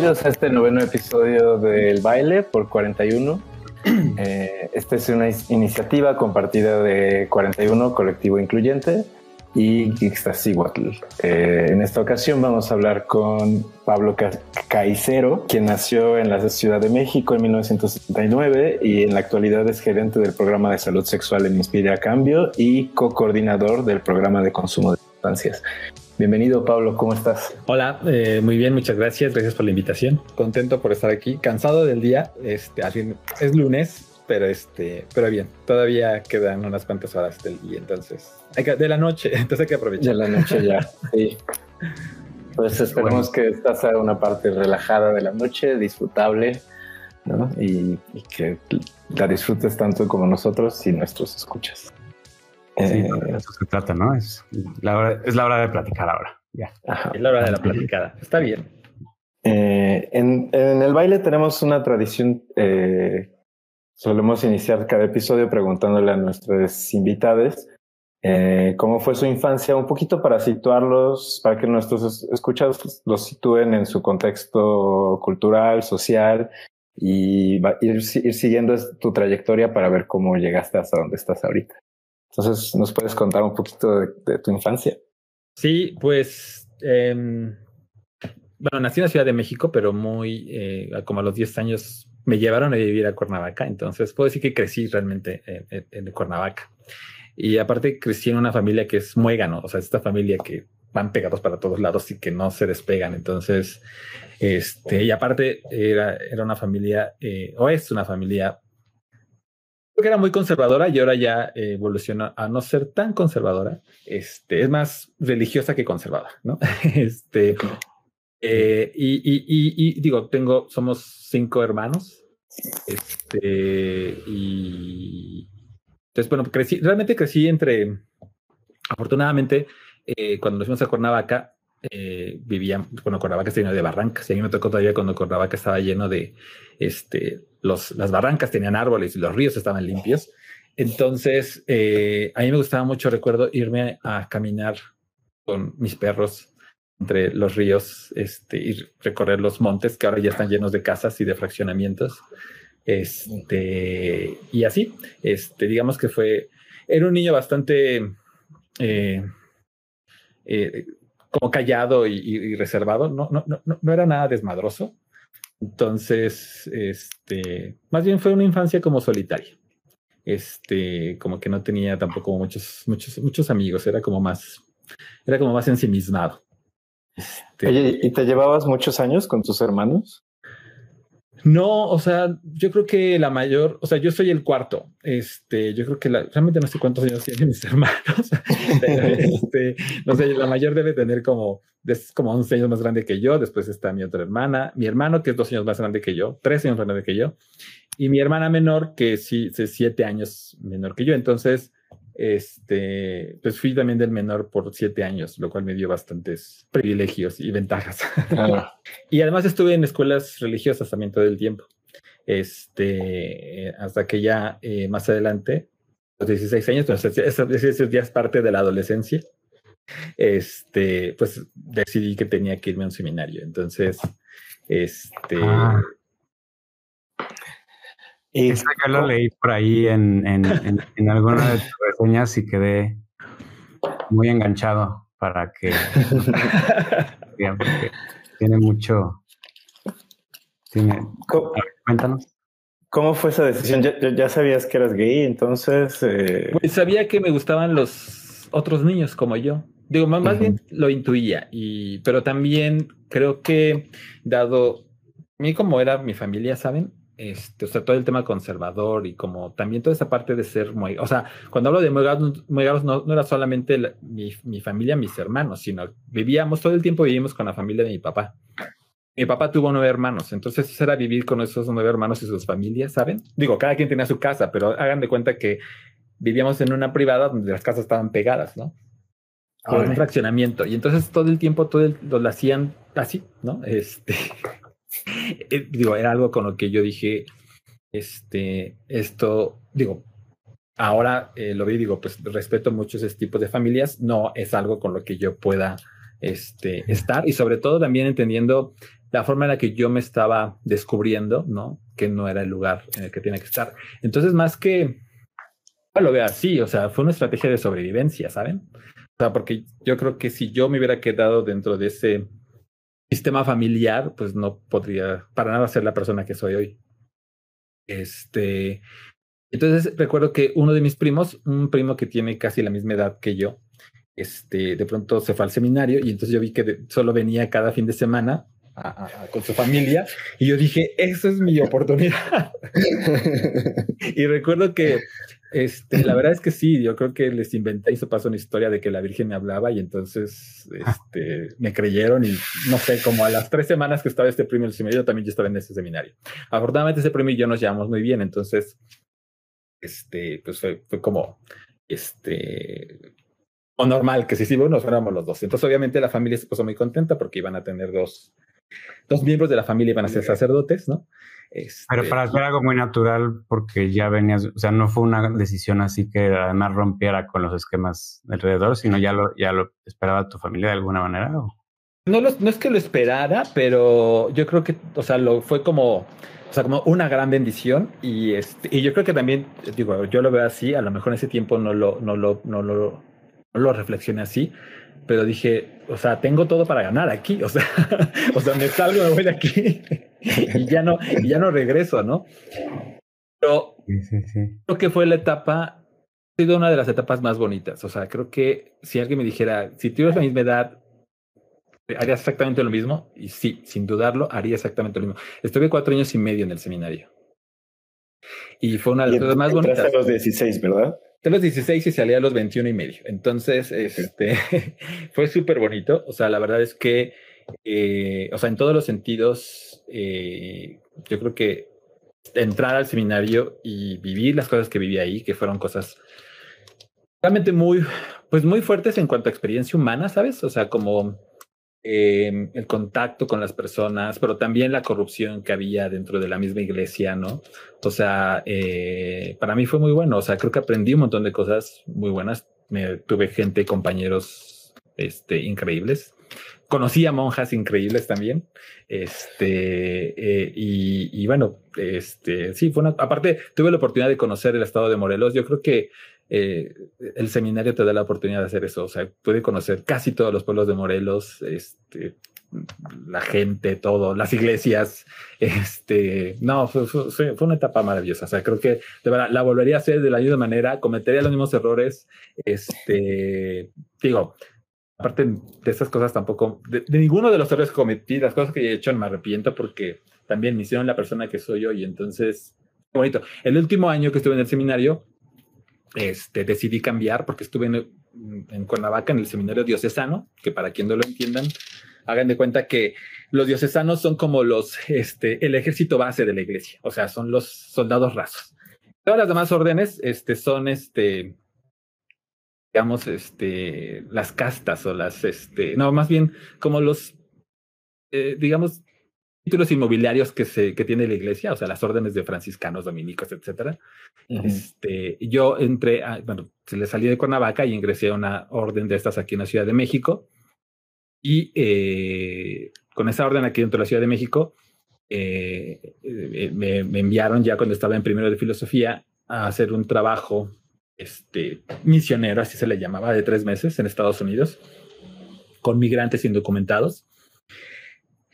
Bienvenidos a este noveno episodio del baile por 41. Eh, esta es una iniciativa compartida de 41 Colectivo Incluyente y Ixtasíhuatl. Eh, en esta ocasión vamos a hablar con Pablo Caicero, quien nació en la Ciudad de México en 1979 y en la actualidad es gerente del programa de salud sexual en Inspira Cambio y co-coordinador del programa de consumo de Bienvenido, Pablo, ¿cómo estás? Hola, eh, muy bien, muchas gracias, gracias por la invitación. Contento por estar aquí, cansado del día, este, es lunes, pero este, pero bien, todavía quedan unas cuantas horas del día, entonces, hay que, de la noche, entonces hay que aprovechar. De la noche ya, sí. Pues esperemos que esta sea una parte relajada de la noche, disfrutable, ¿no? Y, que la disfrutes tanto como nosotros y nuestros escuchas. Sí, eh, eso se trata, ¿no? Es la, hora, es la hora de platicar ahora. Ya. Es la hora de la platicada. Está bien. Eh, en, en, el baile tenemos una tradición eh, solemos iniciar cada episodio preguntándole a nuestros invitados eh, cómo fue su infancia, un poquito para situarlos, para que nuestros escuchados los sitúen en su contexto cultural, social y ir, ir siguiendo tu trayectoria para ver cómo llegaste hasta donde estás ahorita. Entonces, ¿nos puedes contar un poquito de, tu infancia? Sí, pues, eh, bueno, nací en la Ciudad de México, pero muy, eh, como a los 10 años me llevaron a vivir a Cuernavaca, entonces puedo decir que crecí realmente en, Cuernavaca. Y aparte crecí en una familia que es muégano, o sea, esta familia que van pegados para todos lados y que no se despegan. Entonces, este, y aparte era, era una familia, eh, o es una familia, que era muy conservadora y ahora ya evolucionó a no ser tan conservadora. Este, es más religiosa que conservada, ¿no? Este, eh, y, digo, tengo, somos cinco hermanos. Este, y entonces, bueno, crecí, realmente crecí entre, afortunadamente, eh, cuando nos fuimos a Cuernavaca, eh, vivían, bueno, Cuernavaca está lleno de barrancas, y a mí me tocó todavía cuando Cuernavaca estaba lleno de, este, los, las barrancas tenían árboles y los ríos estaban limpios. Entonces, eh, a mí me gustaba mucho, recuerdo, irme a caminar con mis perros entre los ríos este, y recorrer los montes que ahora ya están llenos de casas y de fraccionamientos. Este, y así, este, digamos que fue, era un niño bastante eh, eh, como callado y, reservado, no, no, no, no era nada desmadroso. Entonces, este, más bien fue una infancia como solitaria. Este, como que no tenía tampoco muchos, muchos, muchos amigos, era como más, era como más ensimismado. Este, Oye, ¿y te llevabas muchos años con tus hermanos? No, o sea, yo creo que la mayor, o sea, yo soy el cuarto. Este, yo creo que la, realmente no sé cuántos años tienen mis hermanos, este, no sé, la mayor debe tener como, es como 11 años más grande que yo. Después está mi otra hermana, mi hermano, que es dos años más grande que yo, tres años más grande que yo, y mi hermana menor, que sí, es siete años menor que yo. Entonces, este, pues fui también del menor por siete años, lo cual me dio bastantes privilegios y ventajas. y además estuve en escuelas religiosas también todo el tiempo. Este, hasta que ya eh, más adelante, los 16 años, pues ese ya es parte de la adolescencia. Este, pues decidí que tenía que irme a un seminario. Entonces, este, ah. Y que lo leí por ahí en, en, en, alguna de tus reseñas y quedé muy enganchado para que tiene mucho. Tiene, ¿Cómo, cuéntanos. ¿Cómo fue esa decisión? ¿Ya, ya sabías que eras gay? Entonces. Eh... Pues sabía que me gustaban los otros niños como yo. Digo, más, bien lo intuía, y, pero también creo que, dado a mí como era mi familia, ¿saben? Este, o sea, todo el tema conservador y como también toda esa parte de ser muy, o sea, cuando hablo de muegados, no, no, era solamente mi, mi, familia, mis hermanos, sino vivíamos, todo el tiempo vivimos con la familia de mi papá. Mi papá tuvo nueve hermanos, entonces era vivir con esos nueve hermanos y sus familias, ¿saben? Digo, cada quien tenía su casa, pero hagan de cuenta que vivíamos en una privada donde las casas estaban pegadas, ¿no? Con un fraccionamiento. Y entonces todo el tiempo todo el, lo hacían así, ¿no? Este, Eh, digo, era algo con lo que yo dije, este, esto, digo, ahora eh, lo vi, digo, pues respeto mucho ese tipo de familias, no es algo con lo que yo pueda este, estar y sobre todo también entendiendo la forma en la que yo me estaba descubriendo, ¿no? Que no era el lugar en el que tenía que estar. Entonces, más que lo veo así, o sea, fue una estrategia de sobrevivencia, ¿saben? O sea, porque yo creo que si yo me hubiera quedado dentro de ese sistema familiar, pues no podría para nada ser la persona que soy hoy. Este, entonces recuerdo que uno de mis primos, un primo que tiene casi la misma edad que yo, este, de pronto se fue al seminario y entonces yo vi que solo venía cada fin de semana con su familia y yo dije, esa es mi oportunidad. y recuerdo que este, la verdad es que sí, yo creo que les inventé y se pasó una historia de que la Virgen me hablaba y entonces este, me creyeron y no sé, como a las tres semanas que estaba este primo en el seminario, también yo estaba en ese seminario. Afortunadamente ese primo y yo nos llevamos muy bien, entonces, este, pues fue, fue como, este, o normal que si sí, bueno, fuéramos los dos. Entonces obviamente la familia se puso muy contenta porque iban a tener dos, dos miembros de la familia iban a ser sacerdotes, ¿no? Pero para hacer algo muy natural, porque ya venías, o sea, no fue una decisión así que además rompiera con los esquemas alrededor, sino ya lo, ya lo esperaba tu familia de alguna manera. No, no es que lo esperara, pero yo creo que, o sea, lo fue como, o sea, como una gran bendición y este, y yo creo que también, digo, yo lo veo así, a lo mejor en ese tiempo no lo, no lo, no lo, no lo reflexioné así, pero dije, o sea, tengo todo para ganar aquí, o sea, o sea, me salgo, me voy de aquí y ya no, y ya no regreso, ¿no? Pero creo que fue la etapa, ha sido una de las etapas más bonitas, o sea, creo que si alguien me dijera, si tuvieras la misma edad, haría exactamente lo mismo, y sí, sin dudarlo, haría exactamente lo mismo. Estuve cuatro años y medio en el seminario. Y fue una de las cosas más bonitas. a los 16, ¿verdad? De los 16 y salía a los 21 y medio. Entonces, este, fue súper bonito. O sea, la verdad es que, eh, o sea, en todos los sentidos, eh, yo creo que entrar al seminario y vivir las cosas que viví ahí, que fueron cosas realmente muy, pues muy fuertes en cuanto a experiencia humana, ¿sabes? O sea, como Em, el contacto con las personas, pero también la corrupción que había dentro de la misma iglesia, ¿no? O sea, eh, para mí fue muy bueno, o sea, creo que aprendí un montón de cosas muy buenas, tuve gente, compañeros este, increíbles, conocí a monjas increíbles también, este, eh, y, y, bueno, este, sí, fue aparte tuve la oportunidad de conocer el estado de Morelos, yo creo que eh, el seminario te da la oportunidad de hacer eso. O sea, puede conocer casi todos los pueblos de Morelos, este, la gente, todo, las iglesias. Este, no, fue, fue, una etapa maravillosa. O sea, creo que de verdad la volvería a hacer de la misma manera, cometería los mismos errores. Este, digo, aparte de esas cosas tampoco, de, ninguno de los errores que cometí, las cosas que he hecho me arrepiento porque también me hicieron la persona que soy hoy. Entonces, bonito. El último año que estuve en el seminario, este, decidí cambiar porque estuve en, en, Cuernavaca en el seminario diocesano, que para quien no lo entiendan, hagan de cuenta que los diocesanos son como los, este, el ejército base de la iglesia, o sea, son los soldados rasos. Todas las demás órdenes, este, son, este, digamos, este, las castas o las, este, no, más bien como los, eh, digamos, títulos inmobiliarios que, se, que tiene la iglesia, o sea, las órdenes de franciscanos, dominicos, etcétera. este, yo entré, a, bueno, se le salí de Cuernavaca y ingresé a una orden de estas aquí en la Ciudad de México. Y eh, con esa orden aquí dentro de la Ciudad de México, eh, eh, me, me, enviaron ya cuando estaba en primero de filosofía a hacer un trabajo este, misionero, así se le llamaba, de tres meses en Estados Unidos, con migrantes indocumentados.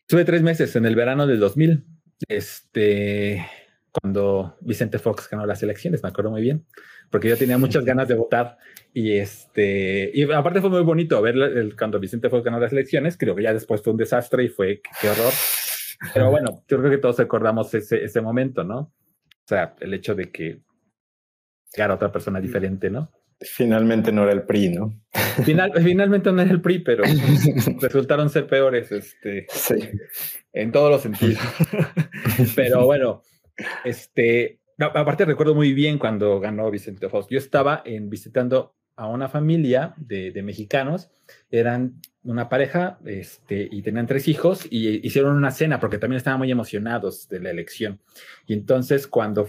Estuve tres meses en el verano del 2000, este, cuando Vicente Fox ganó las elecciones, me acuerdo muy bien, porque yo tenía muchas ganas de votar y este, y aparte fue muy bonito ver el, cuando Vicente Fox ganó las elecciones, creo que ya después fue un desastre y fue qué horror. Pero bueno, yo creo que todos recordamos ese, ese momento, ¿no? O sea, el hecho de que era otra persona diferente, ¿no? Finalmente no era el PRI, ¿no? Final, finalmente no era el PRI, pero resultaron ser peores este, en todos los sentidos. pero bueno, este, aparte recuerdo muy bien cuando ganó Vicente Fox. Yo estaba en, visitando a una familia de, de, mexicanos, eran una pareja este, y tenían tres hijos y hicieron una cena porque también estaban muy emocionados de la elección. Y entonces cuando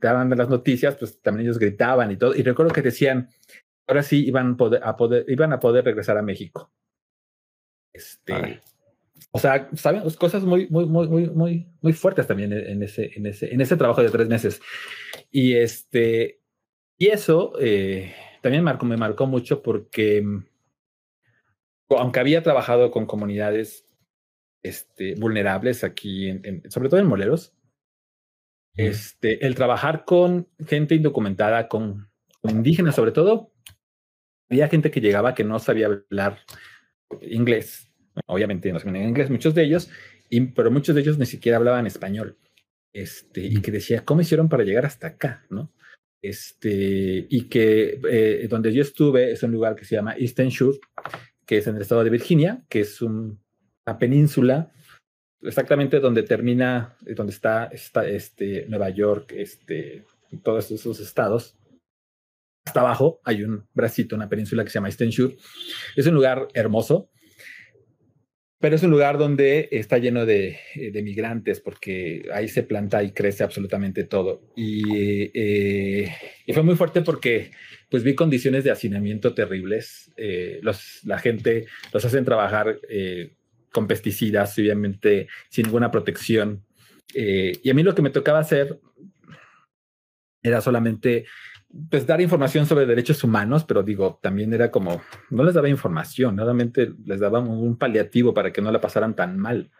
daban las noticias, pues también ellos gritaban y todo. Y recuerdo que decían, ahora sí iban, a poder, iban a poder regresar a México. Este, o sea, saben, cosas muy, muy, muy, muy, muy, muy fuertes también en ese, en ese, en ese trabajo de tres meses. Y este, y eso eh, también marcó, me marcó mucho porque aunque había trabajado con comunidades este, vulnerables aquí, en, sobre todo en Moleros, este, el trabajar con gente indocumentada, con, indígenas sobre todo, había gente que llegaba que no sabía hablar inglés, obviamente no sabían inglés, muchos de ellos, y, pero muchos de ellos ni siquiera hablaban español. Este, y que decía, ¿cómo hicieron para llegar hasta acá? ¿no? Este, y que eh, donde yo estuve es un lugar que se llama Eastern Shore, que es en el estado de Virginia, que es una península exactamente donde termina, eh, donde está, este, Nueva York, este, todos esos estados. Hasta abajo hay un bracito, una península que se llama Eastern Shore. Es un lugar hermoso, pero es un lugar donde está lleno de, de migrantes porque ahí se planta y crece absolutamente todo. Y, eh, fue muy fuerte porque pues vi condiciones de hacinamiento terribles. Eh, la gente los hacen trabajar eh, con pesticidas, obviamente sin ninguna protección. Eh, y a mí lo que me tocaba hacer era solamente pues dar información sobre derechos humanos, pero digo, también era como, no les daba información, solamente les daba un paliativo para que no la pasaran tan mal.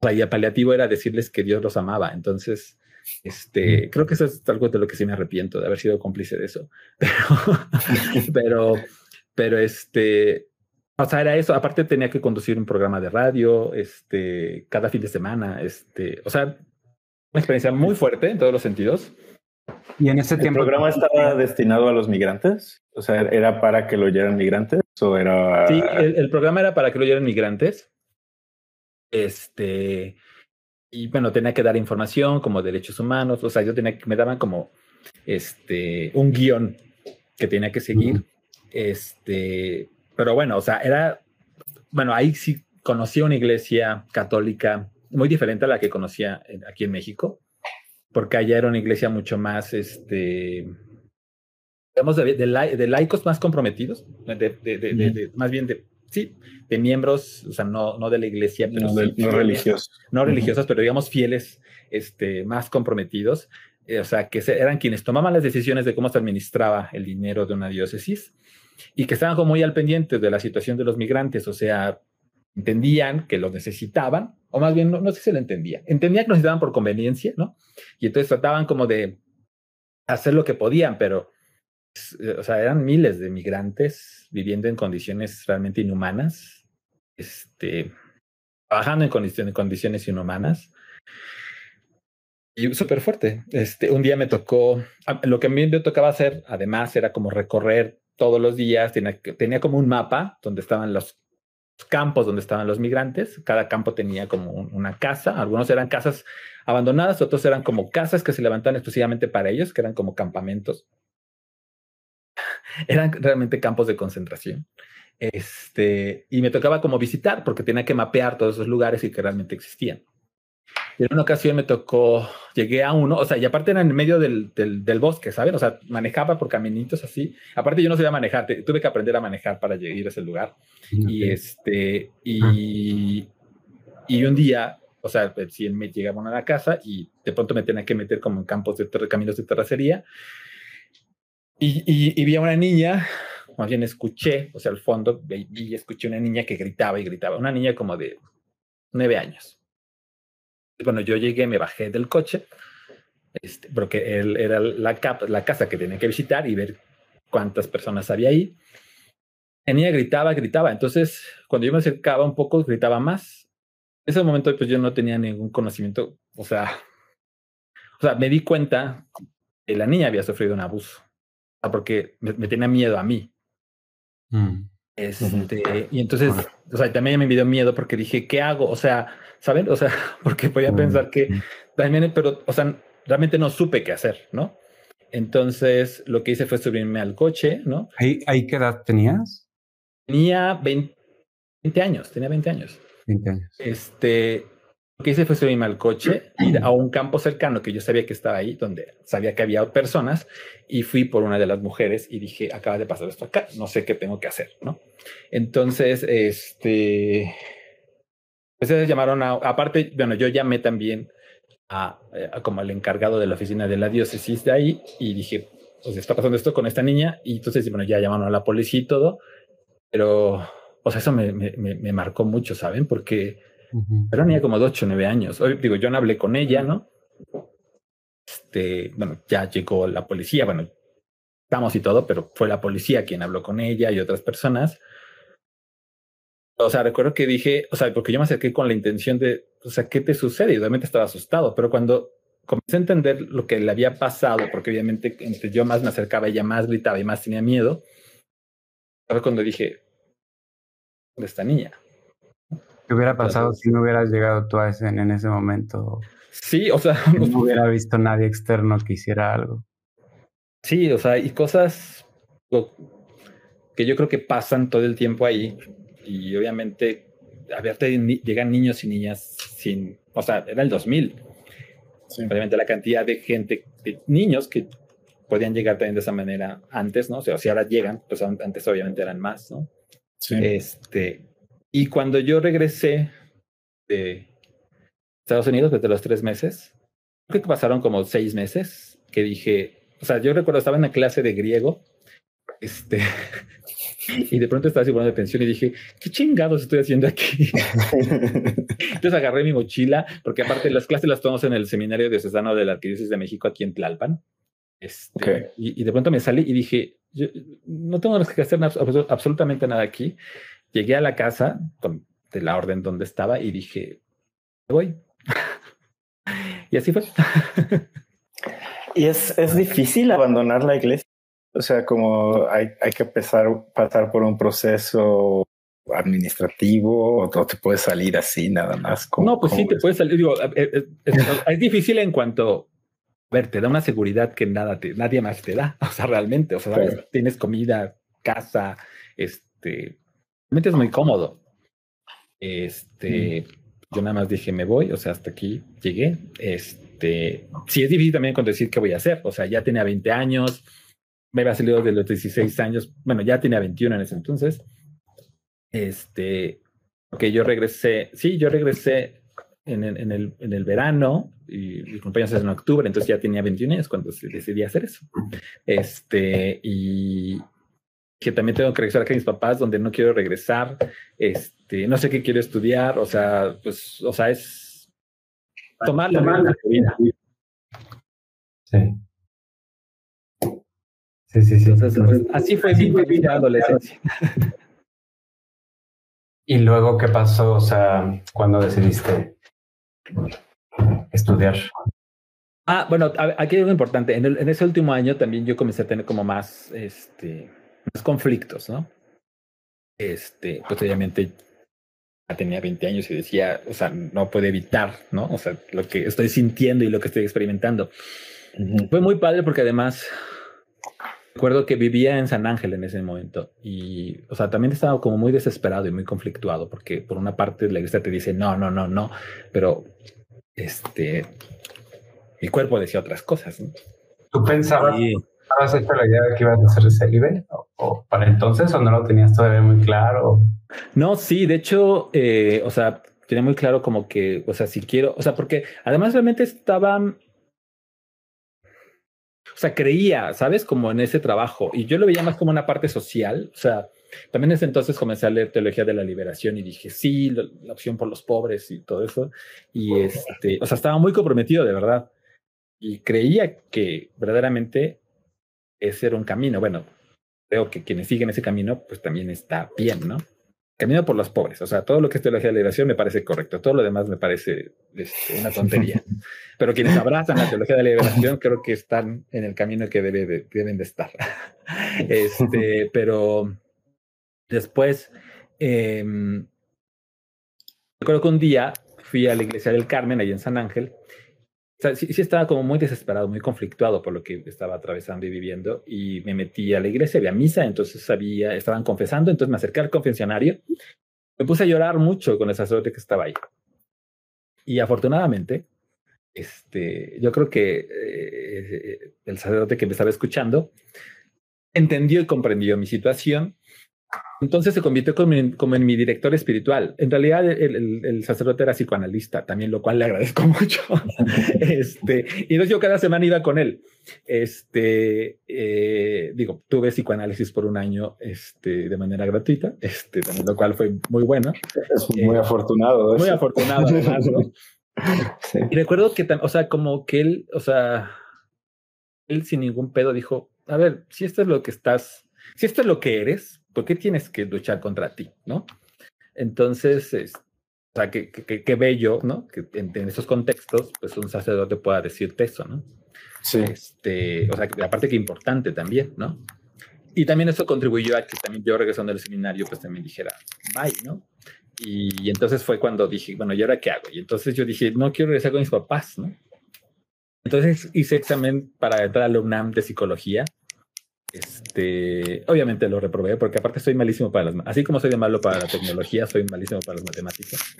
O sea, y el paliativo era decirles que Dios los amaba. Entonces, este, creo que eso es algo de lo que sí me arrepiento de haber sido cómplice de eso. Pero, pero, pero este, o sea, era eso. Aparte tenía que conducir un programa de radio, este, cada fin de semana, este, o sea, una experiencia muy fuerte en todos los sentidos. Y en ese tiempo. ¿El programa estaba destinado a los migrantes? O sea, ¿era para que lo oyeran migrantes o era...? Sí, el, el programa era para que lo oyeran migrantes. Este, y bueno, tenía que dar información como derechos humanos, o sea, yo tenía que, me daban como este, un guion que tenía que seguir, este, pero bueno, o sea, era, bueno, ahí sí conocí una iglesia católica muy diferente a la que conocía aquí en México, porque allá era una iglesia mucho más, este, digamos, de, de, laicos más comprometidos, de, más bien de sí, de miembros, o sea, no, no de la iglesia, pero no, religiosos. No religiosos, pero digamos fieles, este, más comprometidos, eh, o sea, que eran quienes tomaban las decisiones de cómo se administraba el dinero de una diócesis y que estaban como muy al pendiente de la situación de los migrantes, o sea, entendían que los necesitaban, o más bien, no, no sé si lo entendía, entendían que los necesitaban por conveniencia, ¿no? Y entonces trataban como de hacer lo que podían, pero o sea, eran miles de migrantes viviendo en condiciones realmente inhumanas, este, trabajando en condiciones, condiciones inhumanas. Y súper fuerte. Este, un día me tocó, lo que a mí me tocaba hacer, además, era como recorrer todos los días, tenía, tenía como un mapa donde estaban los campos donde estaban los migrantes. Cada campo tenía como una casa. Algunos eran casas abandonadas, otros eran como casas que se levantaban exclusivamente para ellos, que eran como campamentos eran realmente campos de concentración. Este, y me tocaba como visitar porque tenía que mapear todos esos lugares y que realmente existían. Y en una ocasión me tocó, llegué a uno, o sea, y aparte era en medio del, del, bosque, ¿saben? O sea, manejaba por caminitos así. Aparte yo no sabía manejar, tuve que aprender a manejar para ir a ese lugar. Y este, y, y un día, o sea, si me llegaban a la casa y de pronto me tenía que meter como en campos de caminos de terracería y, vi a una niña, más bien escuché, o sea, al fondo, vi y escuché una niña que gritaba y gritaba, una niña como de nueve años. Bueno, yo llegué, me bajé del coche, este, porque él era la, la casa que tenía que visitar y ver cuántas personas había ahí. Niña gritaba, gritaba. Entonces, cuando yo me acercaba un poco, gritaba más. En ese momento, pues yo no tenía ningún conocimiento. O sea, o sea, me di cuenta que la niña había sufrido un abuso porque me, tenía miedo a mí. Mm. Este, Y entonces, o sea, también me dio miedo porque dije, ¿qué hago? O sea, ¿saben? O sea, porque podía pensar que también, pero, o sea, realmente no supe qué hacer, ¿no? Entonces, lo que hice fue subirme al coche, ¿no? ¿Ahí, ahí qué edad tenías? Tenía 20, 20 años, tenía 20 años. 20 años. Este, lo que hice fue subirme al coche, ir a un campo cercano que yo sabía que estaba ahí, donde sabía que había personas, y fui por una de las mujeres y dije, acaba de pasar esto acá, no sé qué tengo que hacer, ¿no? Entonces, este, Entonces llamaron a, aparte, bueno, yo llamé también a, a, como al encargado de la oficina de la diócesis de ahí y dije, pues está pasando esto con esta niña y entonces, bueno, ya llamaron a la policía y todo, pero, o sea, eso me, me, me marcó mucho, ¿saben? Porque era niña como de 8 o 9 años. Hoy, digo, yo no hablé con ella, ¿no? Este, bueno, ya llegó la policía, bueno, estamos y todo, pero fue la policía quien habló con ella y otras personas. O sea, recuerdo que dije, o sea, porque yo me acerqué con la intención de, o sea, ¿qué te sucede? Y obviamente estaba asustado, pero cuando comencé a entender lo que le había pasado, porque obviamente entre yo más me acercaba, ella más gritaba y más tenía miedo, fue cuando dije, ¿dónde está niña? ¿Qué hubiera pasado si no hubieras llegado tú a ese, en ese momento? Sí, o sea, no hubiera visto nadie externo que hiciera algo. Sí, o sea, y cosas que yo creo que pasan todo el tiempo ahí y obviamente a verte llegan niños y niñas sin, o sea, era el 2000. Sí. Obviamente la cantidad de gente, de niños que podían llegar también de esa manera antes, ¿no? O sea, si ahora llegan, pues antes obviamente eran más, ¿no? Sí. Este, y cuando yo regresé de Estados Unidos desde los tres meses, creo que pasaron como seis meses, que dije, o sea, yo recuerdo estaba en la clase de griego, este, y de pronto estaba así de pensión y dije, ¿qué chingados estoy haciendo aquí? Entonces agarré mi mochila, porque aparte las clases las tomamos en el seminario diocesano de la Arquidiócesis de México aquí en Tlalpan. Este, okay. y, y, de pronto me salí y dije, yo no tengo que hacer absolutamente nada aquí. Llegué a la casa de la orden donde estaba y dije, voy. y así fue. y es, es difícil abandonar la iglesia. O sea, como hay, hay que empezar, pasar por un proceso administrativo o te puedes salir así nada más. Como, no, pues sí, te puedes salir. Digo, es, es, es, difícil en cuanto, a ver, te da una seguridad que nada te, nadie más te da. O sea, realmente, o sea, tienes comida, casa, este, realmente es muy cómodo. Este, mm. yo nada más dije, me voy, o sea, hasta aquí llegué. Este, sí es difícil también con decir qué voy a hacer. O sea, ya tenía 20 años, me había salido de los 16 años, bueno, ya tenía 21 en ese entonces. Este, que yo regresé, sí, yo regresé en el, en el, en el verano y mi cumpleaños es en octubre, entonces ya tenía 21 años cuando decidí hacer eso. Este, y que también tengo que regresar acá a mis papás, donde no quiero regresar, este, no sé qué quiero estudiar, o sea, pues, o sea, es tomar la vida. Sí. Sí, sí, sí. Entonces, pues, así fue mi, adolescencia. ¿Y luego qué pasó? O sea, cuando decidiste estudiar? Ah, bueno, aquí hay algo importante. En, el, en, ese último año también yo comencé a tener como más, este, más conflictos, ¿no? Este, pues obviamente tenía 20 años y decía, o sea, no puedo evitar, ¿no? O sea, lo que estoy sintiendo y lo que estoy experimentando. Uh -huh. Fue muy padre porque además Recuerdo que vivía en San Ángel en ese momento y, o sea, también estaba como muy desesperado y muy conflictuado porque por una parte la iglesia te dice no, no, no, no, pero este, mi cuerpo decía otras cosas. ¿no? ¿Tú pensabas, ¿estabas hecho la idea de que ibas a hacer célibe o, para entonces o no lo tenías todavía muy claro? No, sí, de hecho, eh, o sea, tenía muy claro como que, o sea, si quiero, o sea, porque además realmente estaba o sea, creía, ¿sabes? Como en ese trabajo. Y yo lo veía más como una parte social. O sea, también en ese entonces comencé a leer Teología de la Liberación y dije, sí, la opción por los pobres y todo eso. Y este, o sea, estaba muy comprometido de verdad. Y creía que verdaderamente ese era un camino. Bueno, creo que quienes siguen ese camino, pues también está bien, ¿no? Camino por los pobres. O sea, todo lo que es teología de la liberación me parece correcto. Todo lo demás me parece este, una tontería. Pero quienes abrazan la teología de la liberación creo que están en el camino que debe de, deben de estar. Este, pero después, eh, recuerdo que un día fui a la iglesia del Carmen, ahí en San Ángel. Sea, sí, sí, estaba como muy desesperado, muy conflictuado por lo que estaba atravesando y viviendo. Y me metí a la iglesia, había misa, entonces sabía, estaban confesando, entonces me acerqué al confesionario. Me puse a llorar mucho con el sacerdote que estaba ahí. Y afortunadamente, este, yo creo que eh, el sacerdote que me estaba escuchando entendió y comprendió mi situación. Entonces se convirtió como en, mi director espiritual. En realidad el, sacerdote era psicoanalista también, lo cual le agradezco mucho. este, y entonces yo cada semana iba con él. Este, eh, digo, tuve psicoanálisis por un año este, de manera gratuita, este, lo cual fue muy bueno. Es muy eh, afortunado. Muy afortunado además, Y recuerdo que, o sea, como que él, o sea, él sin ningún pedo dijo, a ver, si esto es lo que estás, si esto es lo que eres, ¿por qué tienes que luchar contra ti? ¿No? Entonces, es, o sea, qué bello, ¿no? Que en, esos contextos, pues un sacerdote pueda decirte eso, ¿no? Sí. Este, o sea, aparte que importante también, ¿no? Y también eso contribuyó a que también yo regresando al seminario, pues también dijera, bye, ¿no? Y, entonces fue cuando dije, bueno, ¿y ahora qué hago? Y entonces yo dije, no quiero regresar con mis papás, ¿no? Entonces hice examen para entrar al UNAM de psicología este, obviamente lo reprobé porque aparte soy malísimo para las, así como soy de malo para la tecnología, soy malísimo para las matemáticas.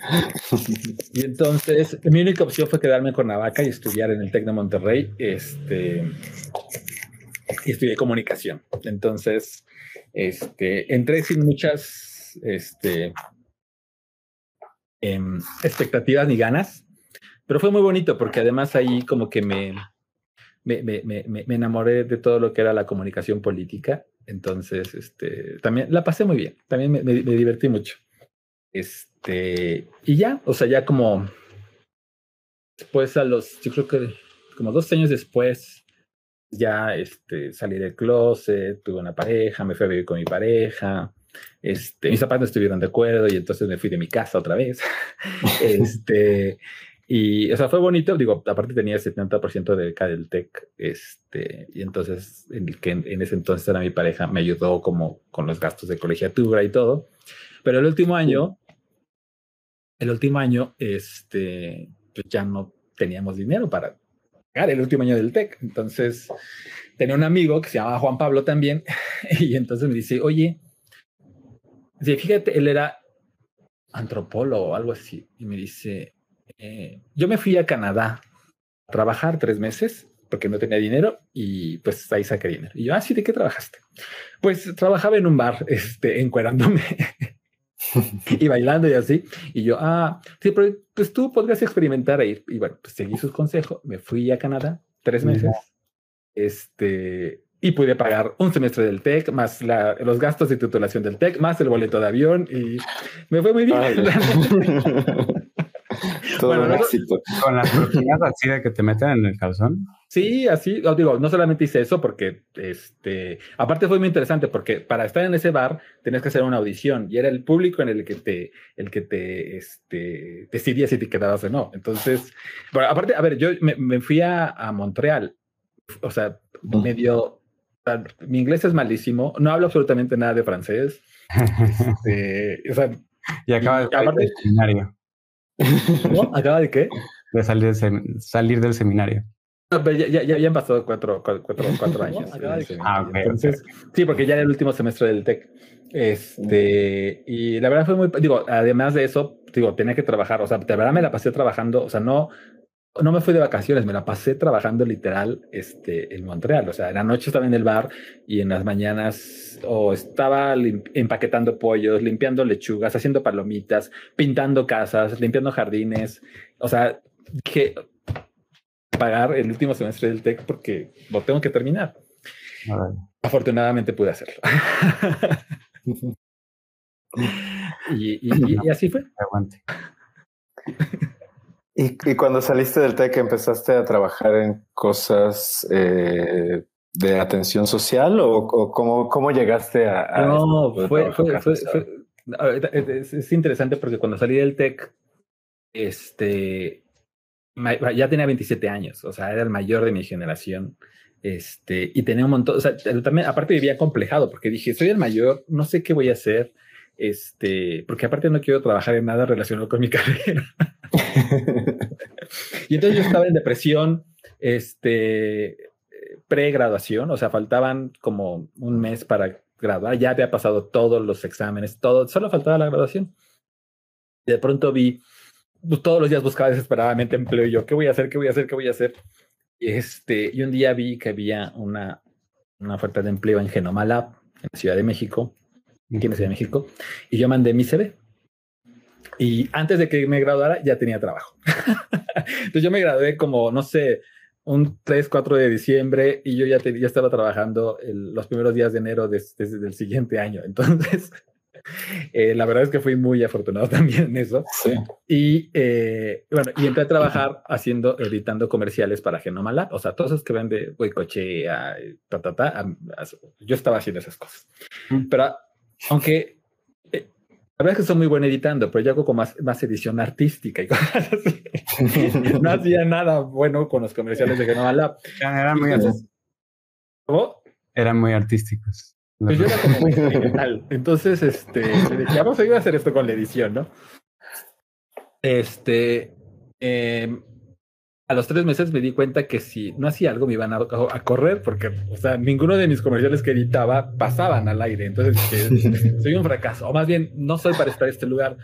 y entonces mi única opción fue quedarme con Cuernavaca y estudiar en el Tec de Monterrey, este, y estudié comunicación. Entonces, este, entré sin muchas, este, em, expectativas ni ganas, pero fue muy bonito porque además ahí como que me, me, me, me, me, enamoré de todo lo que era la comunicación política. Entonces, este, también la pasé muy bien. También me, divertí mucho. Este, y ya, o sea, ya como después a los, yo creo que como dos años después, ya este, salí del closet, tuve una pareja, me fui a vivir con mi pareja. Este, mis zapatos estuvieron de acuerdo y entonces me fui de mi casa otra vez. este, y, o sea, fue bonito, digo, aparte tenía 70% de beca del TEC, este, y entonces, en, que en, ese entonces era mi pareja, me ayudó como con los gastos de colegiatura y todo. Pero el último año, el último año, este, pues ya no teníamos dinero para pagar el último año del TEC. Entonces, tenía un amigo que se llamaba Juan Pablo también, y entonces me dice, oye, fíjate, él era antropólogo o algo así, y me dice, eh, yo me fui a Canadá a trabajar tres meses porque no tenía dinero y pues ahí saqué dinero. Y yo, ah, sí, ¿de qué trabajaste? Pues trabajaba en un bar, este, encuerándome y bailando y así. Y yo, ah, sí, pero pues tú podrías experimentar ahí. Y bueno, pues seguí sus consejos, me fui a Canadá tres meses. Este, y pude pagar un semestre del TEC, más los gastos de titulación del TEC, más el boleto de avión y me fue muy bien. Todo éxito. Con las proteínas así de que te meten en el calzón. Sí, así, digo, no solamente hice eso porque, este, aparte fue muy interesante porque para estar en ese bar tenías que hacer una audición y era el público en el que te, el que te, este, decidía si te quedabas o no. Entonces, bueno, aparte, a ver, yo me, fui a, a, Montreal, o sea, medio, mi inglés es malísimo, no hablo absolutamente nada de francés. Este, o sea, y acaba de aparte, ¿Acaba de qué? De salir, salir del seminario. ya, ya, ya, han pasado cuatro, cuatro, cuatro años. ah, Entonces, sí, porque ya era el último semestre del TEC. Este, y la verdad fue muy, digo, además de eso, digo, tenía que trabajar, o sea, de verdad me la pasé trabajando, o sea, no, no me fui de vacaciones, me la pasé trabajando literal este, en Montreal. O sea, en la noche estaba en el bar y en las mañanas o estaba empaquetando pollos, limpiando lechugas, haciendo palomitas, pintando casas, limpiando jardines. O sea, que pagar el último semestre del TEC porque lo tengo que terminar. Afortunadamente pude hacerlo. y, y, así fue. Aguante. ¿Y, cuando saliste del TEC empezaste a trabajar en cosas eh, de atención social o, cómo, cómo, llegaste a... no, fue, fue, fue, es, interesante porque cuando salí del TEC, este, ya tenía 27 años, o sea, era el mayor de mi generación. Este, y tenía un montón, o sea, también, aparte vivía complejado porque dije, soy el mayor, no sé qué voy a hacer, este, porque aparte no quiero trabajar en nada relacionado con mi carrera. y entonces yo estaba en depresión, este, pre-graduación, o sea, faltaban como un mes para graduar, ya había pasado todos los exámenes, todo, solo faltaba la graduación. Y de pronto vi, pues, todos los días buscaba desesperadamente empleo y yo, ¿qué voy a hacer? ¿Qué voy a hacer? ¿Qué voy a hacer? Este, y un día vi que había una, una oferta de empleo en Genoma Lab, en la Ciudad de México, aquí en Ciudad de México, y yo mandé mi CV. Y antes de que me graduara ya tenía trabajo. Entonces yo me gradué como, no sé, un 3, 4 de diciembre y yo ya, ya estaba trabajando los primeros días de enero desde el siguiente año. Entonces, eh, la verdad es que fui muy afortunado también en eso. Sí. Y eh, bueno, y entré a trabajar haciendo, editando comerciales para Genoma Lab. O sea, todos esos que vende coche ta, ta, ta, yo estaba haciendo esas cosas. Mm. Pero aunque eh, la verdad es que soy muy bueno editando, pero yo hago como más, más edición artística y cosas así. no hacía nada bueno con los comerciales de Genoma Lab. Eran muy, Eran muy artísticos. Pues yo era como muy Entonces, este, vamos a ir a hacer esto con la edición, ¿no? Este, em, a los tres meses me di cuenta que si no hacía algo me iban a, correr porque, o sea, ninguno de mis comerciales que editaba pasaban al aire. Entonces, soy un fracaso. O más bien, no soy para estar en este lugar.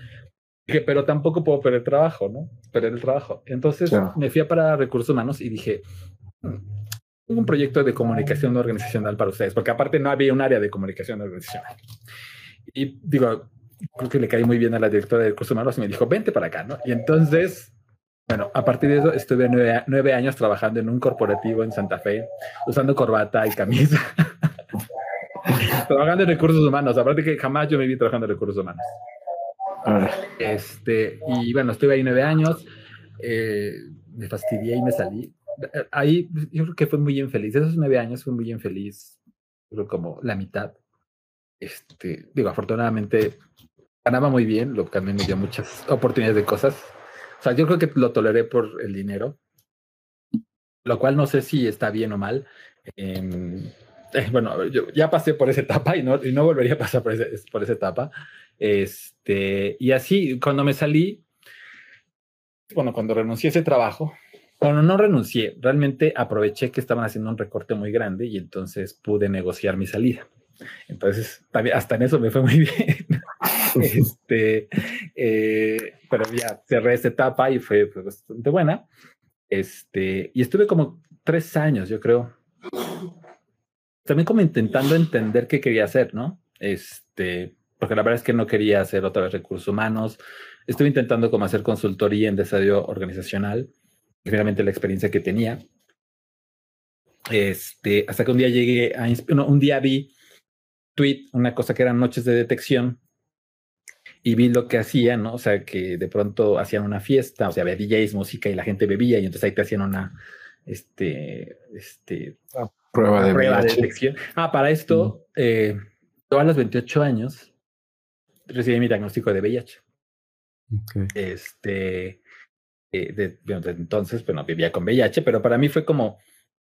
pero tampoco puedo perder trabajo, ¿no? Perder el trabajo. Entonces me fui a para recursos humanos y dije, hmm, un proyecto de comunicación organizacional para ustedes, porque aparte no había un área de comunicación organizacional. Y digo, creo que le caí muy bien a la directora de recursos humanos y me dijo, vente para acá, ¿no? Y entonces, bueno, a partir de eso estuve nueve, años trabajando en un corporativo en Santa Fe, usando corbata y camisa. trabajando en recursos humanos, aparte que jamás yo me vi trabajando en recursos humanos. Este, y bueno, estuve ahí nueve años, eh, me fastidié y me salí ahí yo creo que fue muy infeliz. Esos nueve años fue muy infeliz, creo como la mitad. Este, digo, afortunadamente ganaba muy bien, lo que también me dio muchas oportunidades de cosas. O sea, yo creo que lo toleré por el dinero, lo cual no sé si está bien o mal. Em, eh, bueno, yo ya pasé por esa etapa y no, y no volvería a pasar por, por esa etapa. Este, y así, cuando me salí, bueno, cuando renuncié a ese trabajo, bueno, no renuncié, realmente aproveché que estaban haciendo un recorte muy grande y entonces pude negociar mi salida. Entonces, hasta en eso me fue muy bien. este, eh, pero ya cerré esta etapa y fue, bastante buena. Este, y estuve como tres años, yo creo. También como intentando entender qué quería hacer, ¿no? Este, porque la verdad es que no quería hacer otra vez recursos humanos. Estuve intentando como hacer consultoría en desarrollo organizacional finalmente la experiencia que tenía. Este, hasta que un día llegué a, un día vi tweet, una cosa que eran noches de detección, y vi lo que hacían, ¿no? O sea, que de pronto hacían una fiesta, o sea, había DJs, música y la gente bebía, y entonces ahí te hacían una, este, este, prueba, de, prueba de, detección. Ah, para esto, eh, yo a los 28 años recibí mi diagnóstico de VIH. Este, eh, de, entonces, bueno, vivía con VIH, pero para mí fue como,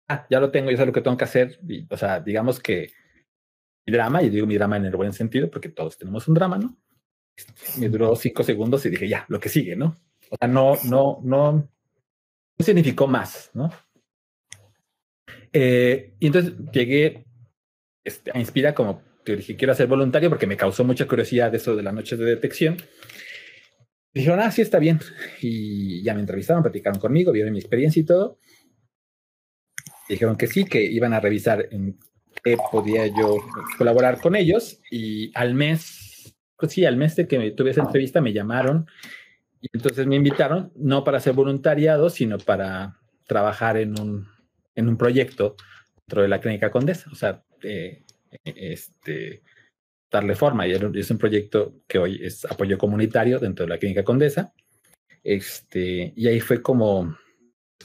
ah, ya lo tengo, ya sé lo que tengo que hacer. o sea, digamos que mi drama, y digo mi drama en el buen sentido, porque todos tenemos un drama, ¿no? Me duró cinco segundos y dije, ya, lo que sigue, ¿no? O sea, no, no, no, no significó más, ¿no? Eh, y entonces llegué este, a Inspira como te dije, quiero ser voluntario porque me causó mucha curiosidad eso de las noches de detección. Dijeron, ah, sí, está bien. Y ya me entrevistaron, platicaron conmigo, vieron mi experiencia y todo. Dijeron que sí, que iban a revisar en qué podía yo colaborar con ellos. Y al mes, pues sí, al mes de que tuve esa entrevista me llamaron y entonces me invitaron, no para ser voluntariado, sino para trabajar en un, en un proyecto dentro de la Clínica Condesa. O sea, eh, este, darle forma. Y es un proyecto que hoy es apoyo comunitario dentro de la Clínica Condesa. Este, y ahí fue como,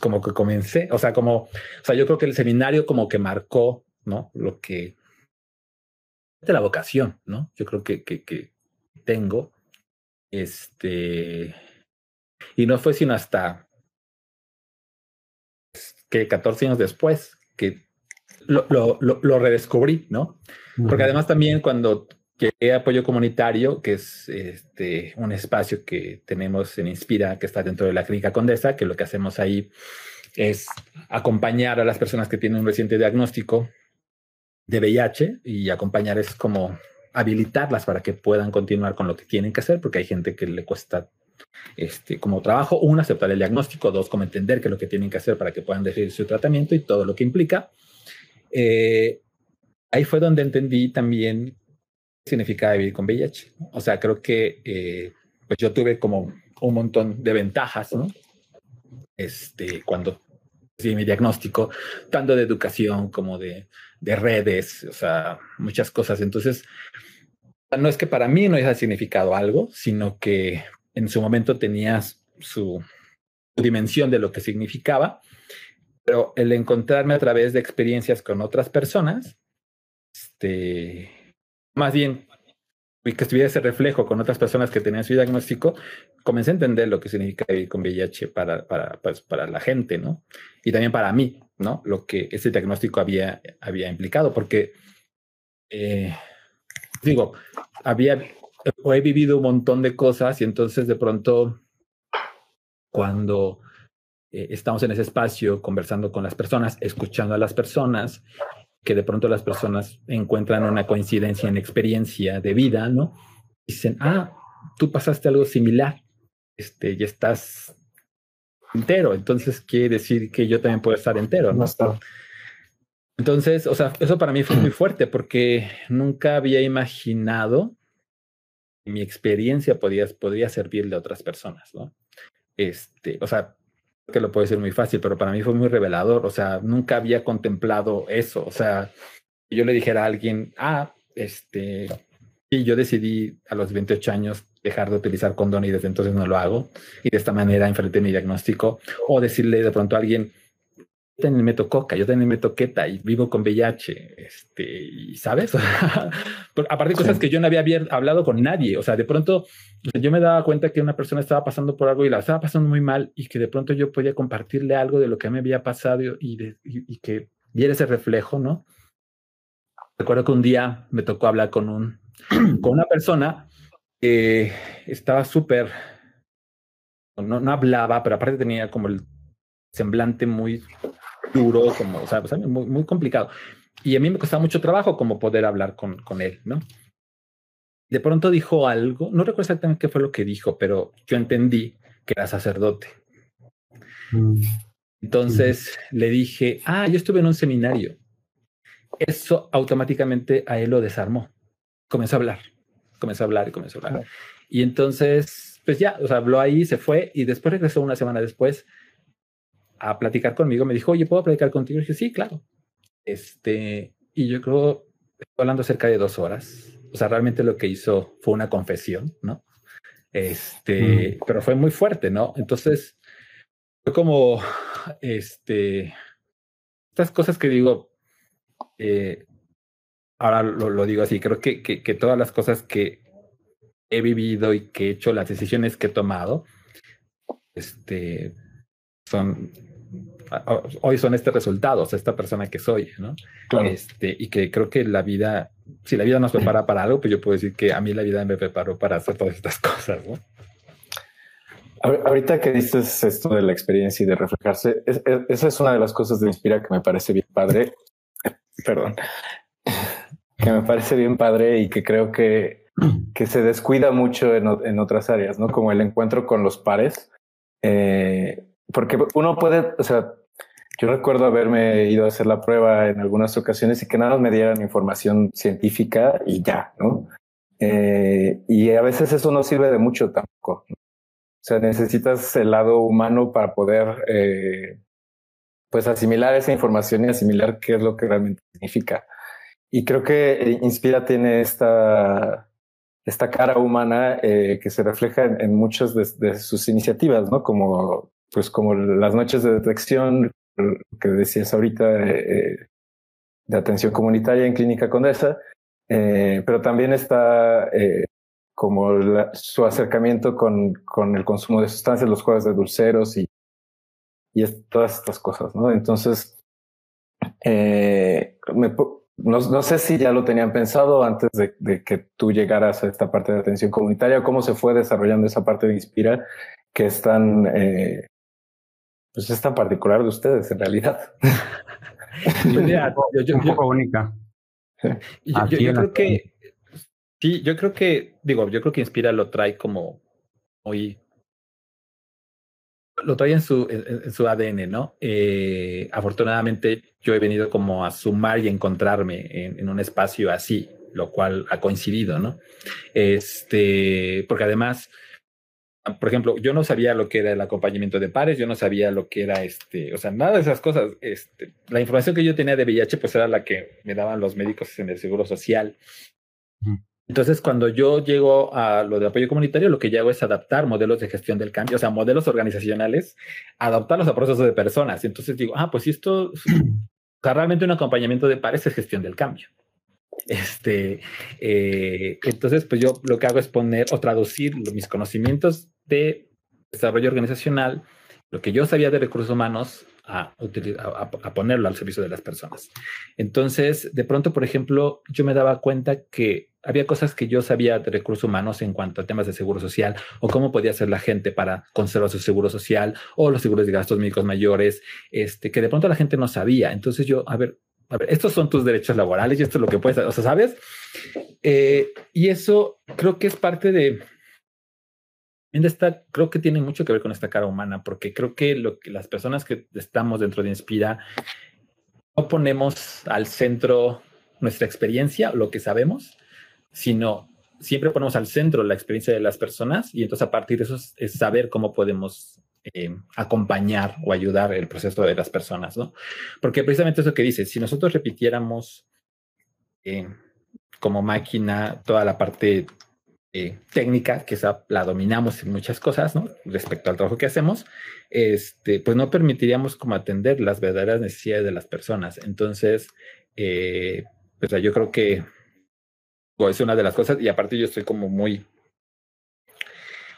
como que comencé, o sea, como, o sea, yo creo que el seminario como que marcó, ¿no? Lo que, de la vocación, ¿no? Yo creo que, que, que tengo, este, y no fue sino hasta que 14 años después que lo, lo, lo, lo redescubrí, ¿no? Porque además también cuando que apoyo comunitario, que es este, un espacio que tenemos en Inspira, que está dentro de la Clínica Condesa, que lo que hacemos ahí es acompañar a las personas que tienen un reciente diagnóstico de VIH y acompañar es como habilitarlas para que puedan continuar con lo que tienen que hacer, porque hay gente que le cuesta este, como trabajo, uno, aceptar el diagnóstico, dos, como entender qué es lo que tienen que hacer para que puedan decidir su tratamiento y todo lo que implica. Eh, ahí fue donde entendí también significa vivir con VIH. O sea, creo que eh, pues yo tuve como un montón de ventajas, ¿no? Este, cuando sí, mi diagnóstico, tanto de educación como de, de redes, o sea, muchas cosas. Entonces, no es que para mí no haya significado algo, sino que en su momento tenías su, dimensión de lo que significaba, pero el encontrarme a través de experiencias con otras personas, este, más bien que estuviera ese reflejo con otras personas que tenían su diagnóstico, comencé a entender lo que significa vivir con VIH para, para, pues, para la gente, ¿no? Y también para mí, ¿no? Lo que ese diagnóstico había, había implicado, porque, eh, digo, había, o he vivido un montón de cosas y entonces de pronto cuando eh, estamos en ese espacio conversando con las personas, escuchando a las personas, que de pronto las personas encuentran una coincidencia en experiencia de vida, ¿no? Dicen, ah, tú pasaste algo similar, este, y estás entero, entonces quiere decir que yo también puedo estar entero, ¿no? Entonces, o sea, eso para mí fue muy fuerte porque nunca había imaginado mi experiencia podía, podría servirle a otras personas, ¿no? Este, o sea, que lo puede decir muy fácil, pero para mí fue muy revelador. O sea, nunca había contemplado eso. O sea, yo le dijera a alguien, ah, este, y yo decidí a los 28 años dejar de utilizar condón y desde entonces no lo hago. Y de esta manera enfrenté mi diagnóstico. O decirle de pronto a alguien, también me coca, yo también me toqueta y vivo con VIH, este, y sabes, aparte de cosas que yo no había hablado con nadie, o sea, de pronto yo me daba cuenta que una persona estaba pasando por algo y la estaba pasando muy mal y que de pronto yo podía compartirle algo de lo que me había pasado y, de, y, que viera ese reflejo, ¿no? Recuerdo que un día me tocó hablar con un, con una persona que estaba súper, no, no hablaba, pero aparte tenía como el semblante muy duro, como, o sea, muy, muy, complicado. Y a mí me costaba mucho trabajo como poder hablar con, con él, ¿no? De pronto dijo algo, no recuerdo exactamente qué fue lo que dijo, pero yo entendí que era sacerdote. Mm. Entonces le dije, ah, yo estuve en un seminario. Eso automáticamente a él lo desarmó. Comenzó a hablar, comenzó a hablar y comenzó a hablar. Y entonces, pues ya, o sea, habló ahí, se fue y después regresó una semana después a platicar conmigo, me dijo, oye, ¿puedo platicar contigo? Y dije, sí, claro. Este, y yo creo, estoy hablando cerca de dos horas. O sea, realmente lo que hizo fue una confesión, ¿no? Este, mm. pero fue muy fuerte, ¿no? Entonces, fue como, este, estas cosas que digo, eh, ahora lo, lo, digo así, creo que, que, que todas las cosas que he vivido y que he hecho, las decisiones que he tomado, este, son hoy son este resultado, o sea, esta persona que soy, ¿no? Este, y que creo que la vida, si la vida nos prepara para algo, pues yo puedo decir que a mí la vida me preparó para hacer todas estas cosas, ¿no? Ahorita que dices esto de la experiencia y de reflejarse, esa es una de las cosas de Inspira que me parece bien padre. Perdón. Que me parece bien padre y que creo que, que se descuida mucho en, en otras áreas, ¿no? Como el encuentro con los pares. Eh, porque uno puede, o sea, yo recuerdo haberme ido a hacer la prueba en algunas ocasiones y que nada me dieran información científica y ya, ¿no? Eh, y a veces eso no sirve de mucho tampoco. O sea, necesitas el lado humano para poder, eh, pues, asimilar esa información y asimilar qué es lo que realmente significa. Y creo que Inspira tiene esta, esta cara humana eh, que se refleja en, en muchas de, de, sus iniciativas, ¿no? Como pues como las noches de detección que decías ahorita eh, de atención comunitaria en Clínica Condesa, eh, pero también está eh, como su acercamiento con, con el consumo de sustancias, los juegos de dulceros y, y todas estas cosas, ¿no? Entonces, me, no, no, sé si ya lo tenían pensado antes de, de, que tú llegaras a esta parte de atención comunitaria, cómo se fue desarrollando esa parte de Inspira, que es tan, eh, pues es tan particular de ustedes en realidad. yo, un poco única. Yo, creo que sí, yo creo que digo, yo creo que Inspira lo trae como muy lo trae en su, en, su ADN, ¿no? Eh, afortunadamente yo he venido como a sumar y encontrarme en, en, un espacio así, lo cual ha coincidido, ¿no? Este, porque además, por ejemplo, yo no sabía lo que era el acompañamiento de pares, yo no sabía lo que era este, o sea, nada de esas cosas. Este, la información que yo tenía de VIH, pues era la que me daban los médicos en el seguro social. Entonces, cuando yo llego a lo de apoyo comunitario, lo que yo hago es adaptar modelos de gestión del cambio, o sea, modelos organizacionales, adaptarlos a procesos de personas. Entonces digo, ah, pues esto, o sea, realmente un acompañamiento de pares es gestión del cambio. Este, eh, entonces, pues yo lo que hago es poner o traducir mis conocimientos de desarrollo organizacional, lo que yo sabía de recursos humanos, a, a, ponerlo al servicio de las personas. Entonces, de pronto, por ejemplo, yo me daba cuenta que había cosas que yo sabía de recursos humanos en cuanto a temas de seguro social o cómo podía hacer la gente para conservar su seguro social o los seguros de gastos médicos mayores, este, que de pronto la gente no sabía. Entonces yo, a ver, a ver, estos son tus derechos laborales y esto es lo que puedes, o sea, ¿sabes? Eh, y eso creo que es parte de, esta, creo que tiene mucho que ver con esta cara humana, porque creo que lo que las personas que estamos dentro de Inspira no ponemos al centro nuestra experiencia, lo que sabemos, sino siempre ponemos al centro la experiencia de las personas y entonces a partir de eso es, saber cómo podemos eh, acompañar o ayudar el proceso de las personas, ¿no? Porque precisamente eso que dice, si nosotros repitiéramos eh, como máquina toda la parte eh, técnica, que esa la dominamos en muchas cosas, ¿no? Respecto al trabajo que hacemos, este, pues no permitiríamos como atender las verdaderas necesidades de las personas. Entonces, pues yo creo que es una de las cosas y aparte yo estoy como muy,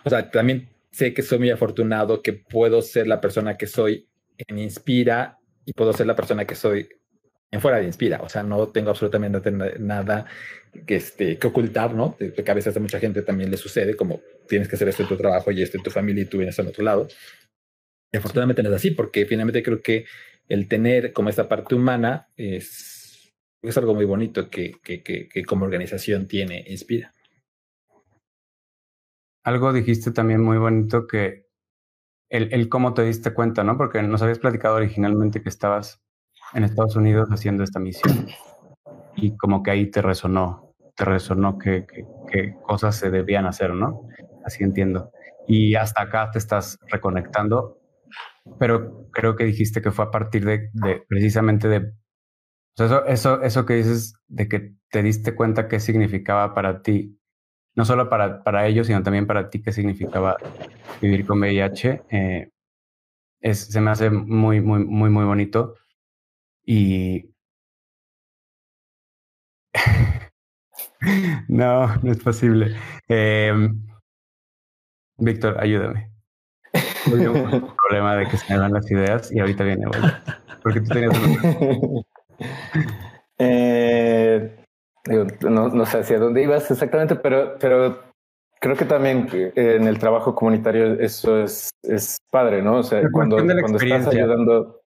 o sea, también sé que soy muy afortunado, que puedo ser la persona que soy en Inspira y puedo ser la persona que soy en fuera de Inspira. O sea, no tengo absolutamente nada que, este, que ocultar, ¿no? Que a veces a mucha gente también le sucede, como tienes que hacer esto en tu trabajo y esto en tu familia y tú vienes al otro lado. Y afortunadamente no es así, porque finalmente creo que el tener como esta parte humana es es algo muy bonito que, que, que, como organización tiene Inspira. Algo dijiste también muy bonito que el, el cómo te diste cuenta, ¿no? Porque nos habías platicado originalmente que estabas en Estados Unidos haciendo esta misión y como que ahí te resonó, te resonó que, que, cosas se debían hacer, ¿no? Así entiendo. Y hasta acá te estás reconectando, pero creo que dijiste que fue a partir de, de precisamente de eso, eso, eso que dices de que te diste cuenta qué significaba para ti, no solo para, para ellos, sino también para ti qué significaba vivir con VIH, eh, es, se me hace muy, muy, muy, muy bonito. Y no, no es posible. Eh, Víctor, ayúdame. Tuve un problema de que se me van las ideas y ahorita viene, Porque tú tenías eh, no, no, sé hacia dónde ibas exactamente, pero, pero creo que también en el trabajo comunitario eso es, es padre, ¿no? O sea, cuando, cuando estás ayudando.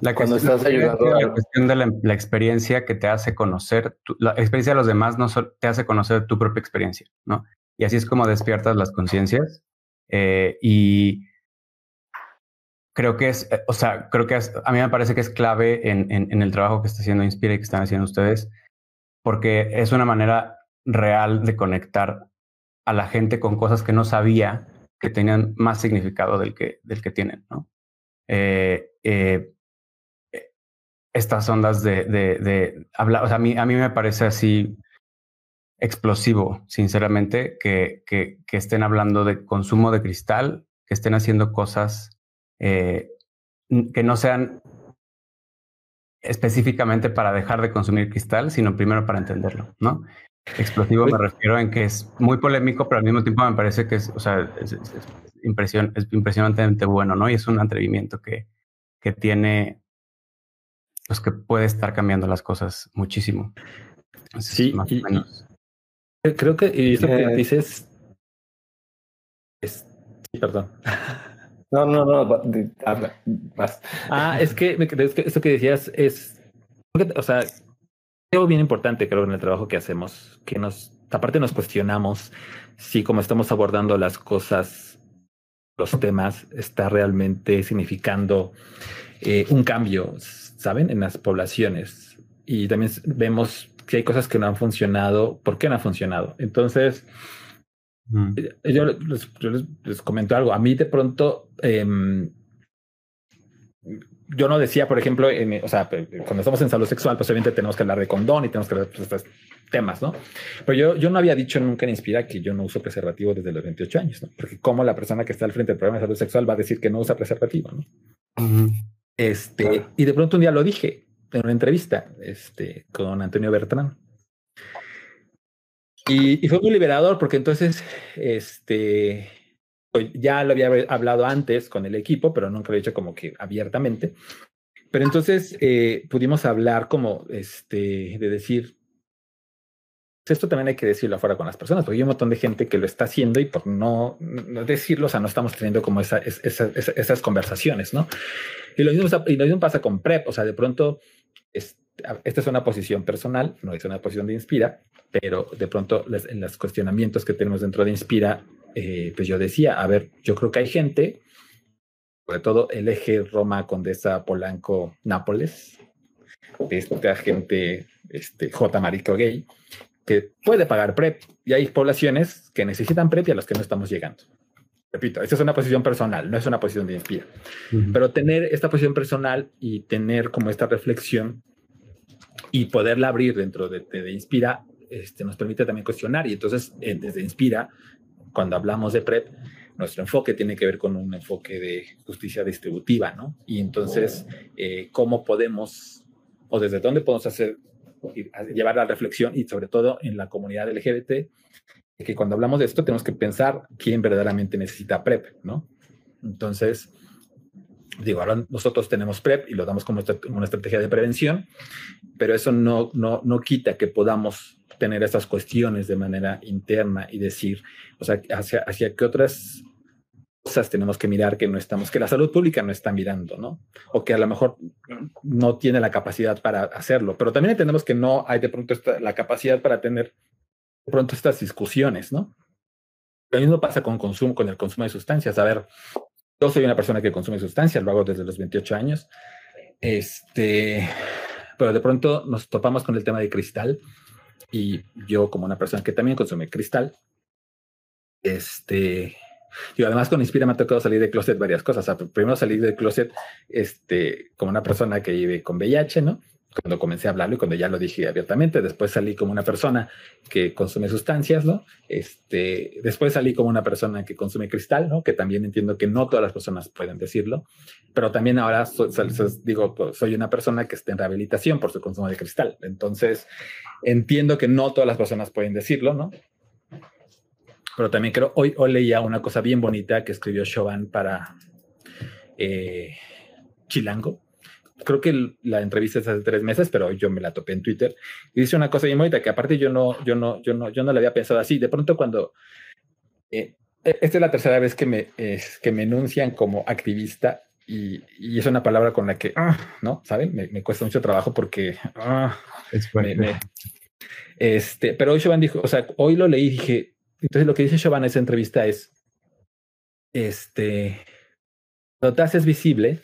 La cuando estás ayudando. La cuestión de la, experiencia que te hace conocer, la experiencia de los demás no te hace conocer tu propia experiencia, ¿no? Y así es como despiertas las conciencias. Eh, y creo que es, eh, o sea, creo que a mí me parece que es clave en, en, el trabajo que está haciendo Inspira y que están haciendo ustedes, porque es una manera real de conectar a la gente con cosas que no sabía que tenían más significado del que, del que tienen, ¿no? Eh, eh, estas ondas de, de, de hablar, o sea, a mí, a mí me parece así explosivo, sinceramente, que, que, que estén hablando de consumo de cristal, que estén haciendo cosas eh, que no sean específicamente para dejar de consumir cristal, sino primero para entenderlo, ¿no? Explosivo me refiero en que es muy polémico, pero al mismo tiempo me parece que es, o sea, es, impresión, es impresionantemente bueno, ¿no? Y es un atrevimiento que, que tiene, pues que puede estar cambiando las cosas muchísimo. sí, más o menos. creo que y eso que dices es, perdón. No, no, no, Ah, es que, es que esto que decías es, o sea, algo bien importante creo en el trabajo que hacemos, que nos, aparte nos cuestionamos si como estamos abordando las cosas, los temas, está realmente significando eh, un cambio, ¿saben? En las poblaciones. Y también vemos si hay cosas que no han funcionado, ¿por qué no han funcionado? Entonces, eh, yo, les, comento algo. A mí de pronto, em, yo no decía, por ejemplo, o sea, cuando estamos en salud sexual, pues obviamente tenemos que hablar de condón y tenemos que hablar de estos temas, ¿no? Pero yo, yo no había dicho nunca en Inspira que yo no uso preservativo desde los 28 años, ¿no? Porque como la persona que está al frente del programa de salud sexual va a decir que no usa preservativo, ¿no? Este, y de pronto un día lo dije en una entrevista este, con Antonio Bertrán. Y, fue muy liberador porque entonces, este, pues, ya lo había hablado antes con el equipo, pero nunca lo he dicho como que abiertamente. Pero entonces eh, pudimos hablar como, este, de decir, esto también hay que decirlo afuera con las personas, porque hay un montón de gente que lo está haciendo y por no, decirlo, o sea, no estamos teniendo como esa, esas conversaciones, ¿no? Y lo, mismo, y lo mismo pasa con PrEP, o sea, de pronto, esta es una posición personal, no es una posición de Inspira, pero de pronto en los cuestionamientos que tenemos dentro de Inspira, eh, pues yo decía, a ver, yo creo que hay gente, sobre todo el eje Roma, Condesa, Polanco, Nápoles, de esta gente, este, J. Marico Gay, que puede pagar PrEP y hay poblaciones que necesitan PrEP y a las que no estamos llegando. Repito, esta es una posición personal, no es una posición de inspira. Pero tener esta posición personal y tener como esta reflexión y poderla abrir dentro de, de, Inspira este, nos permite también cuestionar. Y entonces, eh, desde Inspira, cuando hablamos de PrEP, nuestro enfoque tiene que ver con un enfoque de justicia distributiva, ¿no? Y entonces, eh, ¿cómo podemos o desde dónde podemos hacer llevar la reflexión y sobre todo en la comunidad LGBT, que cuando hablamos de esto tenemos que pensar quién verdaderamente necesita PrEP, ¿no? Entonces, digo, ahora nosotros tenemos PrEP y lo damos como una estrategia de prevención, pero eso no, no, no quita que podamos tener esas cuestiones de manera interna y decir, o sea, hacia, hacia qué otras cosas tenemos que mirar que no estamos, que la salud pública no está mirando, ¿no? O que a lo mejor no tiene la capacidad para hacerlo, pero también entendemos que no hay de pronto la capacidad para tener de pronto estas discusiones, ¿no? Lo mismo pasa con consumo, con el consumo de sustancias. A ver, yo soy una persona que consume sustancias, lo hago desde los 28 años. Este, pero de pronto nos topamos con el tema de cristal y yo como una persona que también consume cristal, este, y además con Inspira me ha tocado salir de closet varias cosas. primero salir del closet este, como una persona que vive con VIH, ¿no? Cuando comencé a hablarlo y cuando ya lo dije abiertamente, después salí como una persona que consume sustancias, ¿no? Este, después salí como una persona que consume cristal, ¿no? Que también entiendo que no todas las personas pueden decirlo, pero también ahora digo, pues, soy una persona que está en rehabilitación por su consumo de cristal. Entonces, entiendo que no todas las personas pueden decirlo, ¿no? Pero también creo, hoy, hoy leía una cosa bien bonita que escribió Chauvin para eh, Chilango. Creo que la entrevista es hace tres meses, pero yo me la topé en Twitter. Y dice una cosa bien bonita que aparte yo no, yo no, yo no, yo no la había pensado así. De pronto cuando eh, esta es la tercera vez que me, que me enuncian como activista y, y, es una palabra con la que, ah, ¿no? ¿Saben? Me, me cuesta mucho trabajo porque ah, es me, este, pero hoy Chauvin dijo, o sea, hoy lo leí y dije, entonces lo que dice Chauvin en esa entrevista es, este, cuando te haces visible,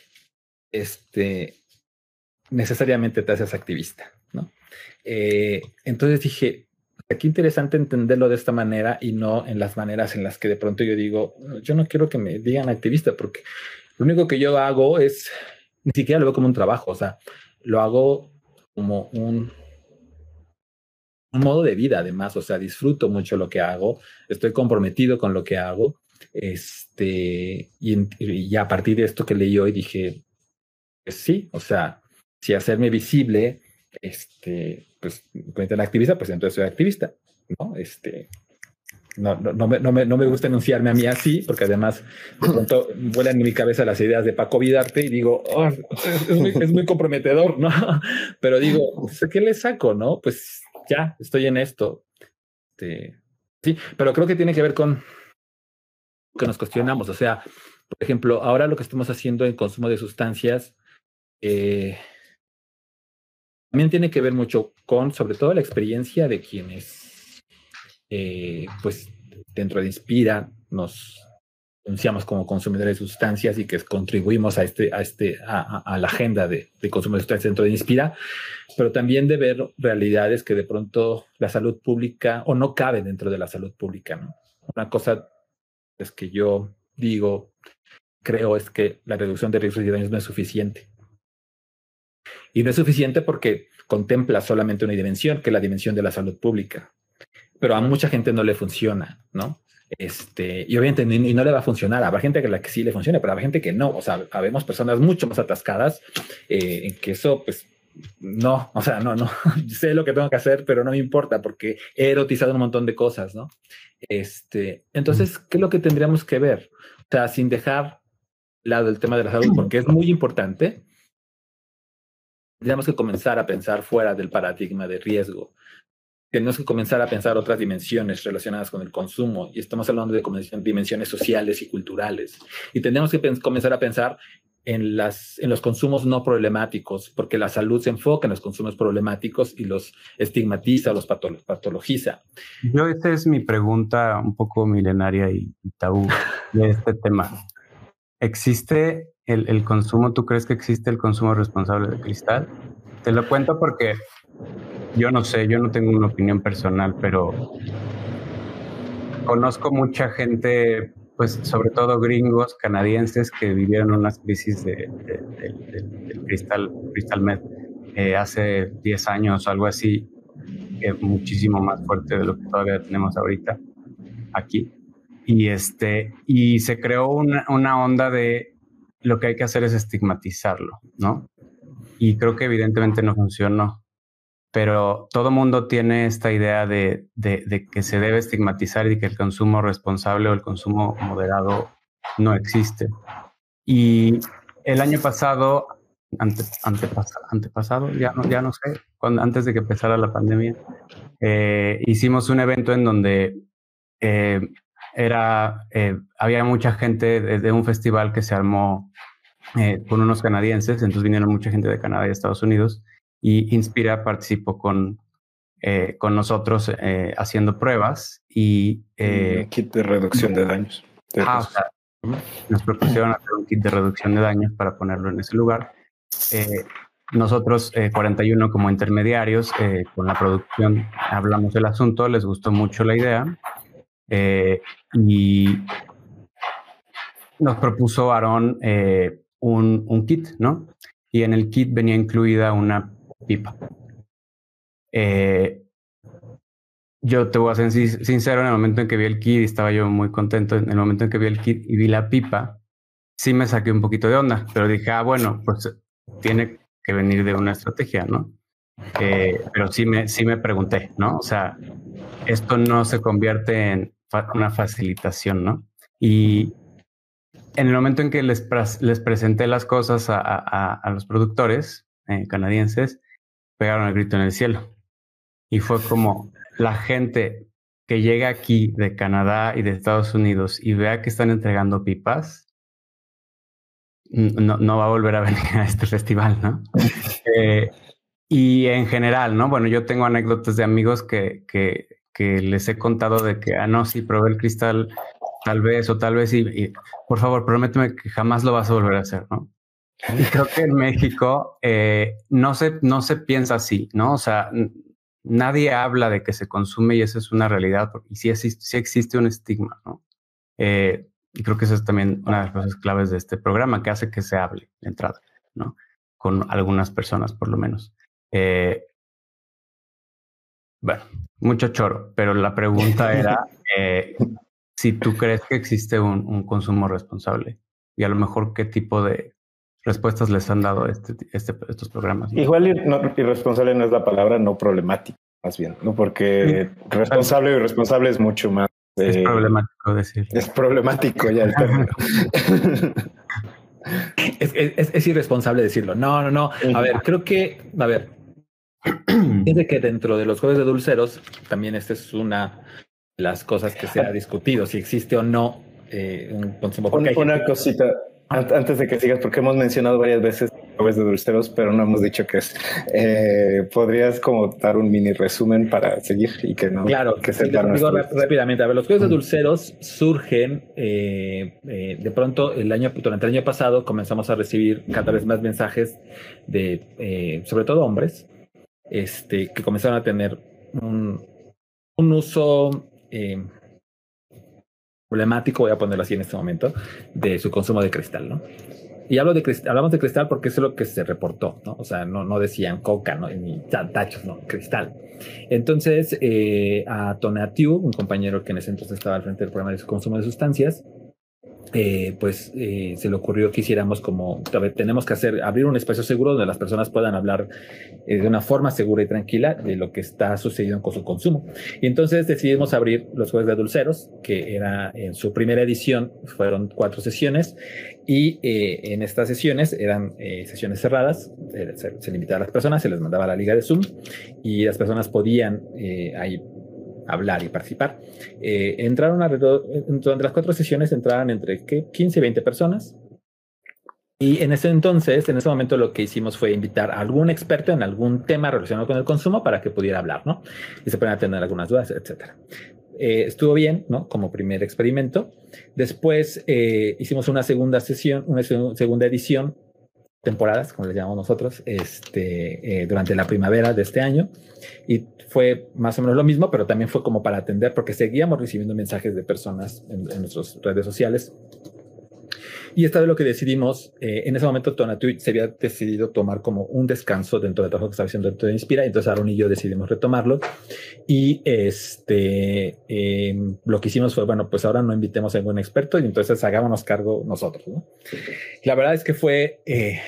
este, necesariamente te haces activista, ¿no? Eh, entonces dije, qué interesante entenderlo de esta manera y no en las maneras en las que de pronto yo digo, yo no quiero que me digan activista porque lo único que yo hago es, ni siquiera lo veo como un trabajo, o sea, lo hago como un un modo de vida además, o sea, disfruto mucho lo que hago, estoy comprometido con lo que hago, este, y, a partir de esto que leí hoy dije, pues sí, o sea, si hacerme visible, este, pues, la activista, pues entonces soy activista, ¿no? Este, no, no, no, me, no, me, no me gusta enunciarme a mí así, porque además de pronto vuelan en mi cabeza las ideas de Paco Vidarte y digo, oh, es, muy, comprometedor, ¿no? Pero digo, ¿qué le saco, no? Pues ya, estoy en esto. Este, sí, pero creo que tiene que ver con que nos cuestionamos. O sea, por ejemplo, ahora lo que estamos haciendo en consumo de sustancias eh, también tiene que ver mucho con, sobre todo, la experiencia de quienes, eh, pues, dentro de Inspira nos, anunciamos como consumidores de sustancias y que contribuimos a este, a este, a, la agenda de, de, consumo de sustancias dentro de Inspira, pero también de ver realidades que de pronto la salud pública o no cabe dentro de la salud pública. ¿no? Una cosa es que yo digo, creo es que la reducción de riesgos y daños no es suficiente. Y no es suficiente porque contempla solamente una dimensión, que es la dimensión de la salud pública. Pero a mucha gente no le funciona, ¿no? Este, y obviamente y no le va a funcionar. Habrá gente que la que sí le funcione, pero habrá gente que no. O sea, habemos personas mucho más atascadas eh, en que eso, pues, no, o sea, no, no. sé lo que tengo que hacer, pero no me importa porque he erotizado un montón de cosas, ¿no? Este, entonces, ¿qué es lo que tendríamos que ver? O sea, sin dejar lado el tema de la salud, porque es muy importante, tenemos que comenzar a pensar fuera del paradigma de riesgo. Tenemos que comenzar a pensar otras dimensiones relacionadas con el consumo y estamos hablando de dimensiones sociales y culturales. Y tenemos que comenzar a pensar en, las, en los consumos no problemáticos, porque la salud se enfoca en los consumos problemáticos y los estigmatiza, los patologiza. Yo, esta es mi pregunta un poco milenaria y tabú de este tema. ¿Existe el, el, consumo? ¿Tú crees que existe el consumo responsable de cristal? Te lo cuento porque yo no sé, yo no tengo una opinión personal, pero conozco mucha gente, pues sobre todo gringos, canadienses, que vivieron unas crisis de, del cristal, cristal med eh, hace 10 años o algo así, muchísimo más fuerte de lo que todavía tenemos ahorita aquí y, este, y se creó una, una onda de lo que hay que hacer es estigmatizarlo, ¿no? Y creo que evidentemente no funcionó. Pero todo mundo tiene esta idea de, de, que se debe estigmatizar y que el consumo responsable o el consumo moderado no existe. Y el año pasado, ante, antepasado, antepasado ya, no, ya no sé, antes de que empezara la pandemia, eh, hicimos un evento en donde eh, era, eh, había mucha gente de, un festival que se armó con unos canadienses, entonces vinieron mucha gente de Canadá y Estados Unidos, y Inspira participó con, eh, con nosotros haciendo pruebas y... un kit de reducción de daños. Ah, nos propusieron hacer un kit de reducción de daños para ponerlo en ese lugar. nosotros, 41 como intermediarios, con la producción hablamos del asunto, les gustó mucho la idea eh, y nos propuso Aaron eh, un, un, kit, ¿no? Y en el kit venía incluida una pipa. Eh, yo te voy a ser sincero, en el momento en que vi el kit, estaba yo muy contento, en el momento en que vi el kit y vi la pipa, sí me saqué un poquito de onda, pero dije, ah, bueno, pues tiene que venir de una estrategia, ¿no? pero sí me, sí me pregunté, ¿no? O sea, esto no se convierte en una facilitación, ¿no? Y en el momento en que les, les presenté las cosas a, a, los productores eh, canadienses, pegaron el grito en el cielo. Y fue como la gente que llega aquí de Canadá y de Estados Unidos y vea que están entregando pipas, no, no va a volver a venir a este festival, ¿no? Eh, y en general, ¿no? Bueno, yo tengo anécdotas de amigos que, que que les he contado de que, ah, no, sí, probé el cristal, tal vez, o tal vez, y, por favor, prométeme que jamás lo vas a volver a hacer, ¿no? Y creo que en México eh, no, se, no se piensa así, ¿no? O sea, nadie habla de que se consume y esa es una realidad, y sí, sí existe un estigma, ¿no? Eh, y creo que esa es también una de las cosas claves de este programa, que hace que se hable de entrada, ¿no? Con algunas personas, por lo menos. Eh, bueno, mucho choro, pero la pregunta era eh, si tú crees que existe un, consumo responsable y a lo mejor qué tipo de respuestas les han dado este, este, estos programas. Igual irresponsable no es la palabra, no problemático, más bien, ¿no? Porque responsable o irresponsable es mucho más. es problemático decir. Es problemático ya el término. es, es, es, irresponsable decirlo. No, no, no. A ver, creo que, a ver, Fíjate que dentro de los juegos de dulceros, también esta es una de las cosas que se ha discutido, si existe o no eh, un consumo. Una, una cosita, antes de que sigas, porque hemos mencionado varias veces jueves de dulceros, pero no hemos dicho qué es. Eh, ¿Podrías como dar un mini resumen para seguir y que no... Claro, que se digo rápidamente. A ver, los jueves de dulceros surgen eh, eh, de pronto el año, durante el año pasado comenzamos a recibir cada vez más mensajes de, sobre todo hombres, este, que comenzaron a tener un, un uso problemático, voy a ponerlo así en este momento, de su consumo de cristal, ¿no? Y hablo de hablamos de cristal porque eso es lo que se reportó, ¿no? O sea, no, no decían coca, ¿no? ni tachos, no, cristal. Entonces, eh, a Tonatiu, un compañero que en ese entonces estaba al frente del programa de consumo de sustancias, eh, pues eh, se le ocurrió que hiciéramos como tenemos que hacer abrir un espacio seguro donde las personas puedan hablar eh, de una forma segura y tranquila de lo que está sucediendo con su consumo. Y entonces decidimos abrir los jueves de dulceros, que era en su primera edición, fueron cuatro sesiones y en estas sesiones eran sesiones cerradas, se, se, limitaba a las personas, se les mandaba la liga de Zoom y las personas podían ahí hablar y participar. Eh, entraron alrededor, durante las cuatro sesiones entraban entre 15 y 20 personas. Y en ese entonces, en ese momento, lo que hicimos fue invitar a algún experto en algún tema relacionado con el consumo para que pudiera hablar, ¿no? Y se puedan atender algunas dudas, etcétera. Eh, estuvo bien, ¿no? Como primer experimento. Después eh, hicimos una segunda sesión, una segunda edición temporadas, como les llamamos nosotros, este, eh, durante la primavera de este año. Y fue más o menos lo mismo, pero también fue como para atender, porque seguíamos recibiendo mensajes de personas en, en nuestras redes sociales y esta vez lo que decidimos, eh, en ese momento Tonatui se había decidido tomar como un descanso dentro del trabajo que estaba haciendo dentro de Inspira, entonces Aaron y yo decidimos retomarlo. Y este, em, lo que hicimos fue, bueno, pues ahora no invitemos a ningún experto y entonces hagámonos cargo nosotros. ¿no? La verdad es que fue, eh,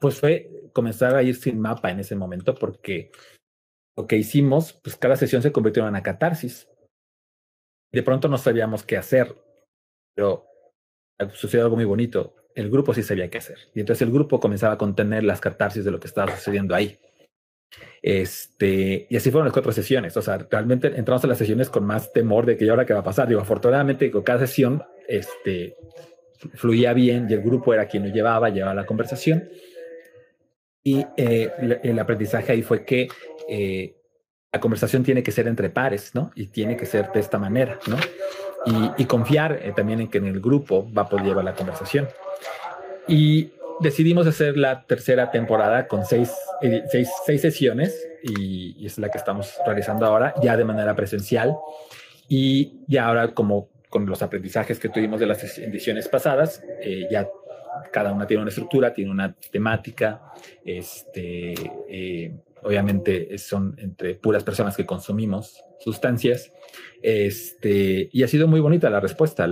pues fue comenzar a ir sin mapa en ese momento porque lo que hicimos, pues cada sesión se convirtió en una catarsis. De pronto no sabíamos qué hacer, pero sucedió algo muy bonito. El grupo sí sabía qué hacer. Y entonces el grupo comenzaba a contener las catarsis de lo que estaba sucediendo ahí. Este, y así fueron las cuatro sesiones. O sea, realmente entramos a las sesiones con más temor de que ahora qué va a pasar. Digo, afortunadamente, con cada sesión este, fluía bien y el grupo era quien lo llevaba, llevaba la conversación. Y eh, el aprendizaje ahí fue que eh, la conversación tiene que ser entre pares, ¿no? Y tiene que ser de esta manera, ¿no? y, confiar eh, también en que en el grupo va a poder llevar la conversación. Y decidimos hacer la tercera temporada con seis, eh, seis, sesiones y, es la que estamos realizando ahora ya de manera presencial y ya ahora como con los aprendizajes que tuvimos de las ediciones pasadas, ya cada una tiene una estructura, tiene una temática, este, obviamente son entre puras personas que consumimos sustancias este, y ha sido muy bonita la respuesta.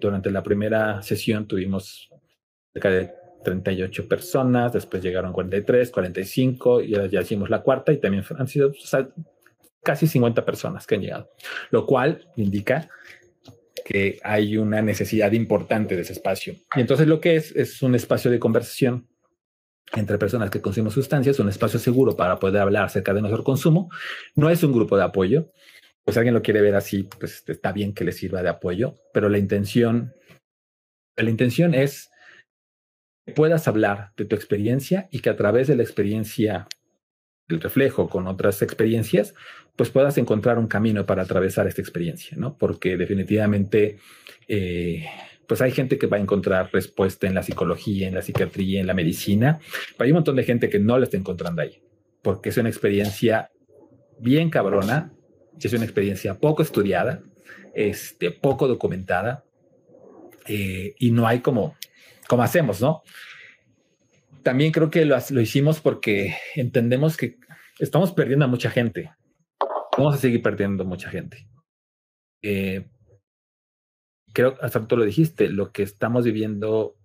durante la primera sesión tuvimos cerca de 38 personas, después llegaron 43, 45 y ya hicimos la cuarta y también han sido casi 50 personas que han llegado, lo cual indica que hay una necesidad importante de ese espacio. Y entonces lo que es es un espacio de conversación entre personas que consumen sustancias, un espacio seguro para poder hablar acerca de nuestro consumo. No es un grupo de apoyo, pues alguien lo quiere ver así, pues está bien que le sirva de apoyo, pero la intención, la intención es que puedas hablar de tu experiencia y que a través de la experiencia, el reflejo con otras experiencias, pues puedas encontrar un camino para atravesar esta experiencia, ¿no? Porque definitivamente, eh, pues hay gente que va a encontrar respuesta en la psicología, en la psiquiatría, en la medicina, pero hay un montón de gente que no la está encontrando ahí, porque es una experiencia bien cabrona, es una experiencia poco estudiada, este, poco documentada, eh, y no hay como, como hacemos, ¿no? También creo que lo, lo hicimos porque entendemos que estamos perdiendo a mucha gente. Vamos a seguir perdiendo mucha gente. Eh, creo, hasta tú lo dijiste, lo que estamos viviendo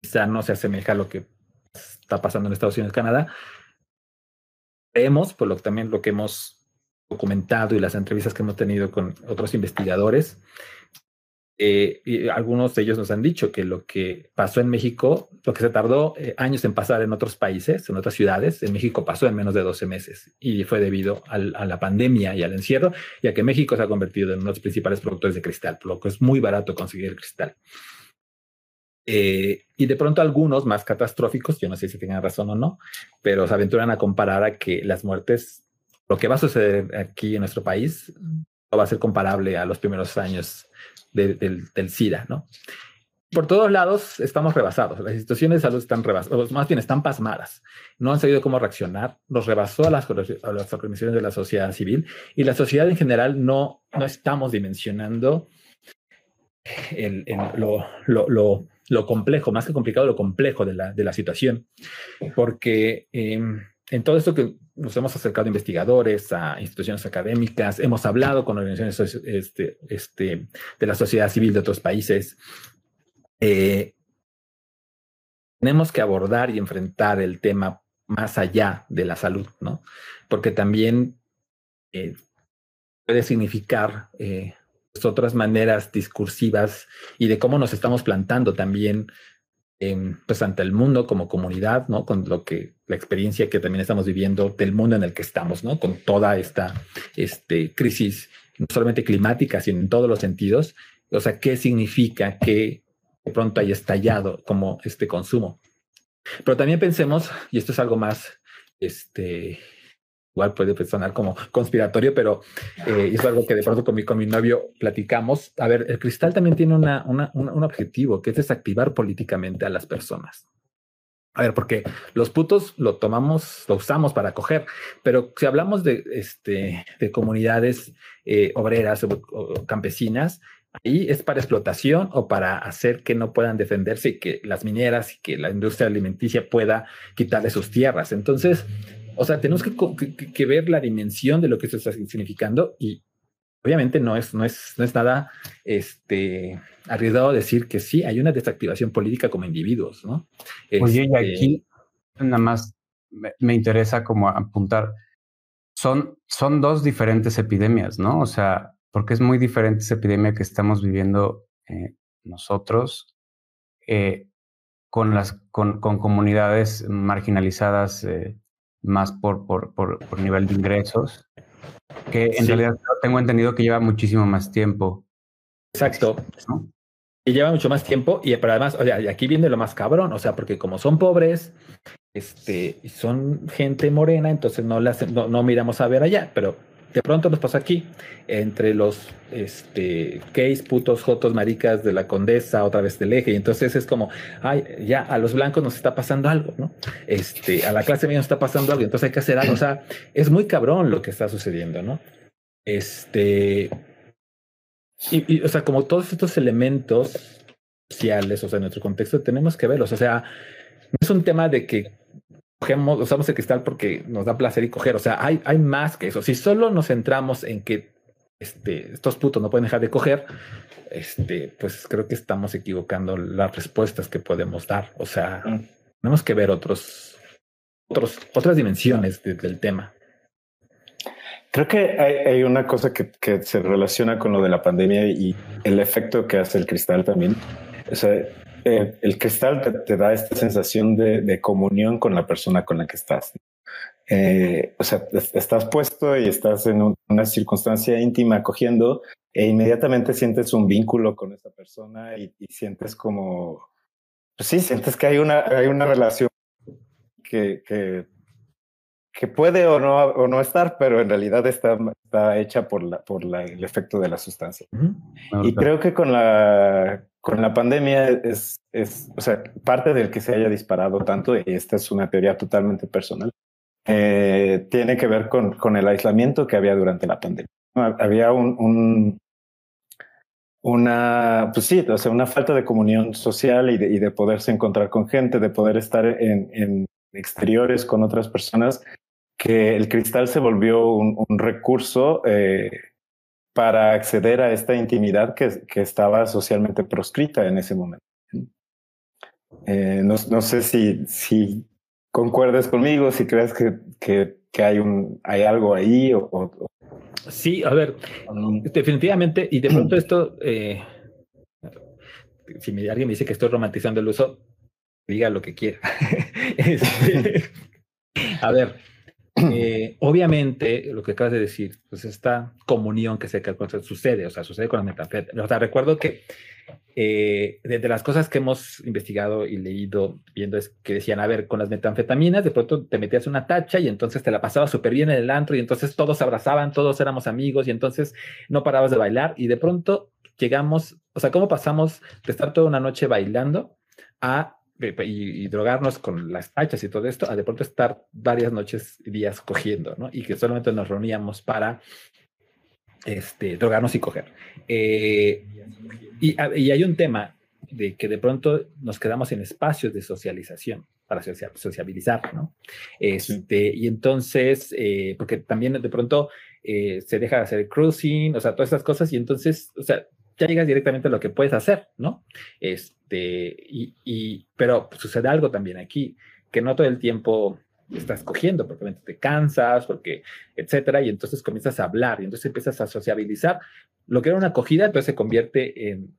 quizá no se asemeja a lo que está pasando en Estados Unidos Canadá. Creemos, por lo también lo que hemos documentado y las entrevistas que hemos tenido con otros investigadores, eh, y algunos de ellos nos han dicho que lo que pasó en México, lo que se tardó eh, años en pasar en otros países, en otras ciudades, en México pasó en menos de 12 meses y fue debido a la pandemia y al encierro, ya que México se ha convertido en uno de los principales productores de cristal, por lo que es muy barato conseguir el cristal. Eh, y de pronto algunos más catastróficos, yo no sé si tengan razón o no, pero se aventuran a comparar a que las muertes, lo que va a suceder aquí en nuestro país, no va a ser comparable a los primeros años del, del SIDA, ¿no? Por todos lados estamos rebasados. Las instituciones de salud están rebasadas, más bien están pasmadas. No han sabido cómo reaccionar. Nos rebasó a las, a las organizaciones de la sociedad civil y la sociedad en general no, no estamos dimensionando el, lo, lo, lo, lo, complejo, más que complicado, lo complejo de la, de la situación. Porque em, en todo esto que nos hemos acercado a investigadores, a instituciones académicas, hemos hablado con organizaciones este, este, de la sociedad civil de otros países, eh, tenemos que abordar y enfrentar el tema más allá de la salud, ¿no? Porque también eh, puede significar eh, otras maneras discursivas y de cómo nos estamos plantando también pues ante el mundo como comunidad, ¿no? Con lo que la experiencia que también estamos viviendo del mundo en el que estamos, ¿no? Con toda esta este, crisis, no solamente climática, sino en todos los sentidos. O sea, ¿qué significa que de pronto haya estallado como este consumo. Pero también pensemos, y esto es algo más, este, igual puede sonar como conspiratorio, pero eh, es algo que de pronto con mi, con mi novio platicamos. A ver, el cristal también tiene una, un objetivo, que es desactivar políticamente a las personas. A ver, porque los putos lo tomamos, lo usamos para coger, pero si hablamos de, este, de comunidades eh, obreras o campesinas, ahí es para explotación o para hacer que no puedan defenderse y que las mineras y que la industria alimenticia pueda quitarle sus tierras. Entonces, o sea, tenemos que, ver la dimensión de lo que esto está significando y obviamente no es, no es, no es nada este, arriesgado decir que sí, hay una desactivación política como individuos, ¿no? Oye, y este aquí nada más me, interesa como apuntar, son, son dos diferentes epidemias, ¿no? O sea, porque es muy diferente esa epidemia que estamos viviendo eh, nosotros eh, con, las, con, con, comunidades marginalizadas eh, más por, por, por, nivel de ingresos, que en realidad tengo entendido que lleva muchísimo más tiempo. Exacto. Y lleva mucho más tiempo y pero además, o sea, aquí viene lo más cabrón, o sea, porque como son pobres, este, son gente morena, entonces no, las, no, no miramos a ver allá, pero de pronto nos pasó aquí, entre los este, gays, putos, jotos, maricas de la condesa, otra vez del eje. Y entonces es como, ay, ya a los blancos nos está pasando algo, ¿no? Este, a la clase media nos está pasando algo, entonces hay que hacer algo. O sea, es muy cabrón lo que está sucediendo, ¿no? Este. Y, o sea, como todos estos elementos sociales, o sea, en nuestro contexto, tenemos que verlos. O sea, no es un tema de que cogemos, usamos el cristal porque nos da placer y coger. O sea, hay, hay más que eso. Si solo nos centramos en que este, estos putos no pueden dejar de coger, este, pues creo que estamos equivocando las respuestas que podemos dar. O sea, mm. tenemos que ver otros, otros, otras dimensiones del tema. Creo que hay, hay una cosa que, que, se relaciona con lo de la pandemia y el efecto que hace el cristal también. O sea, eh, el cristal te, da esta sensación de, comunión con la persona con la que estás. Eh, o sea, estás puesto y estás en una circunstancia íntima cogiendo e inmediatamente sientes un vínculo con esa persona y, sientes como, pues sí, sientes que hay una, hay una relación que, que, que puede o no, o no estar, pero en realidad está, está hecha por, la, por la, el efecto de la sustancia. Y creo que con la, con la pandemia es, es, o sea, parte del que se haya disparado tanto, y esta es una teoría totalmente personal, eh, tiene que ver con, con el aislamiento que había durante la pandemia. Había un, un, una, pues sí, o sea, una falta de comunión social y de, poderse encontrar con gente, de poder estar en, exteriores con otras personas, que el cristal se volvió un, un recurso eh, para acceder a esta intimidad que, que estaba socialmente proscrita en ese momento. Eh, no, no, sé si, si concuerdes conmigo, si crees que, que, que hay, un, hay algo ahí o, o, Sí, a ver, definitivamente, y de pronto esto, eh, si me, alguien me dice que estoy romantizando el uso, diga lo que quiera. este, a ver, Eh, obviamente, lo que acabas de decir, pues esta comunión que se sucede, o sea, sucede con las metanfetaminas. O sea, recuerdo que eh, de, las cosas que hemos investigado y leído, viendo, es que decían, a ver, con las metanfetaminas, de pronto te metías una tacha y entonces te la pasabas súper bien en el antro y entonces todos abrazaban, todos éramos amigos y entonces no parabas de bailar y de pronto llegamos, o sea, ¿cómo pasamos de estar toda una noche bailando a y, drogarnos con las tachas y todo esto, a de pronto estar varias noches y días cogiendo, ¿no? Y que solamente nos reuníamos para este, drogarnos y coger. Eh, y, y, hay un tema de que de pronto nos quedamos en espacios de socialización para sociabilizar, ¿no? Este, Y entonces, eh, porque también de pronto eh, se deja de hacer cruising, o sea, todas esas cosas, y entonces, o sea, ya llegas directamente a lo que puedes hacer, ¿no? Este, y, pero sucede algo también aquí, que no todo el tiempo estás cogiendo, porque te cansas, porque, etcétera, y entonces comienzas a hablar, y entonces empiezas a sociabilizar. Lo que era una acogida, entonces se convierte en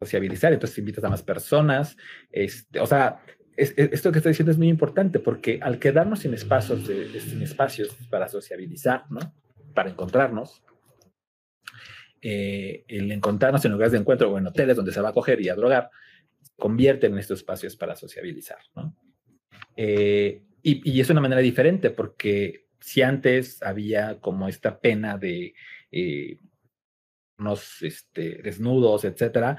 sociabilizar, entonces invitas a más personas, este, o sea, esto que estoy diciendo es muy importante, porque al quedarnos sin espacios, de, sin espacios para sociabilizar, ¿no? Para encontrarnos, eh, el encontrarnos en lugares de encuentro o en hoteles donde se va a coger y a drogar, convierte en estos espacios para sociabilizar. ¿no? Eh, y, es una manera diferente porque si antes había como esta pena de eh, unos este, desnudos, etcétera,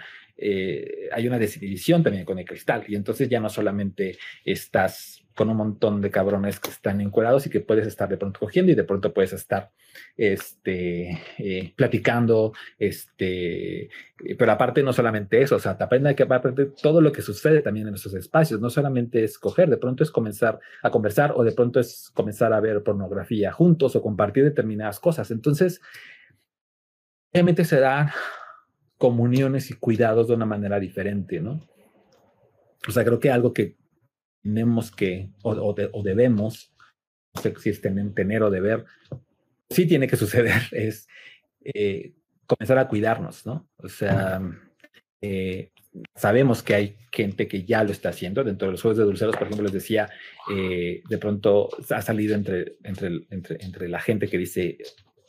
hay una desinhibición también con el cristal y entonces ya no solamente estás con un montón de cabrones que están encuerados y que puedes estar de pronto cogiendo y de pronto puedes estar este, eh, platicando, este, pero aparte no solamente eso, o sea, te aprende que aparte todo lo que sucede también en esos espacios, no solamente es coger, de pronto es comenzar a conversar o de pronto es comenzar a ver pornografía juntos o compartir determinadas cosas. Entonces, obviamente se dan comuniones y cuidados de una manera diferente, ¿no? O sea, creo que algo que tenemos que, o, debemos, no sé si es tener, o deber, sí tiene que suceder, es eh, comenzar a cuidarnos, ¿no? O sea, eh, sabemos que hay gente que ya lo está haciendo. Dentro de los juegos de dulceros, por ejemplo, les decía, eh, de pronto ha salido entre, entre, entre, entre la gente que dice,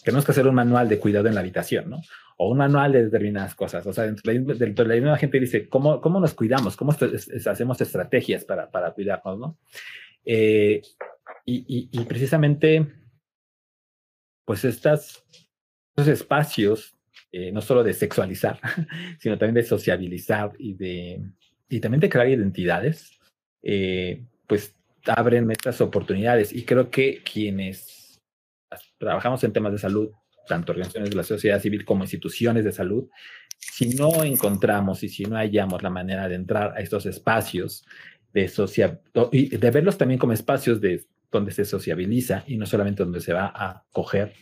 tenemos que hacer un manual de cuidado en la habitación, ¿no? O un manual de determinadas cosas. O sea, dentro de la, misma gente dice, ¿cómo, cómo nos cuidamos? ¿Cómo hacemos estrategias para, para cuidarnos? ¿no? Eh, y, y, precisamente, pues estas, estos espacios, eh, no solo de sexualizar, sino también de sociabilizar y, de, y también de crear identidades, eh, pues abren estas oportunidades. Y creo que quienes trabajamos en temas de salud tanto organizaciones de la sociedad civil como instituciones de salud, si no encontramos y si no hallamos la manera de entrar a estos espacios de social y de verlos también como espacios de donde se sociabiliza y no solamente donde se va a coger,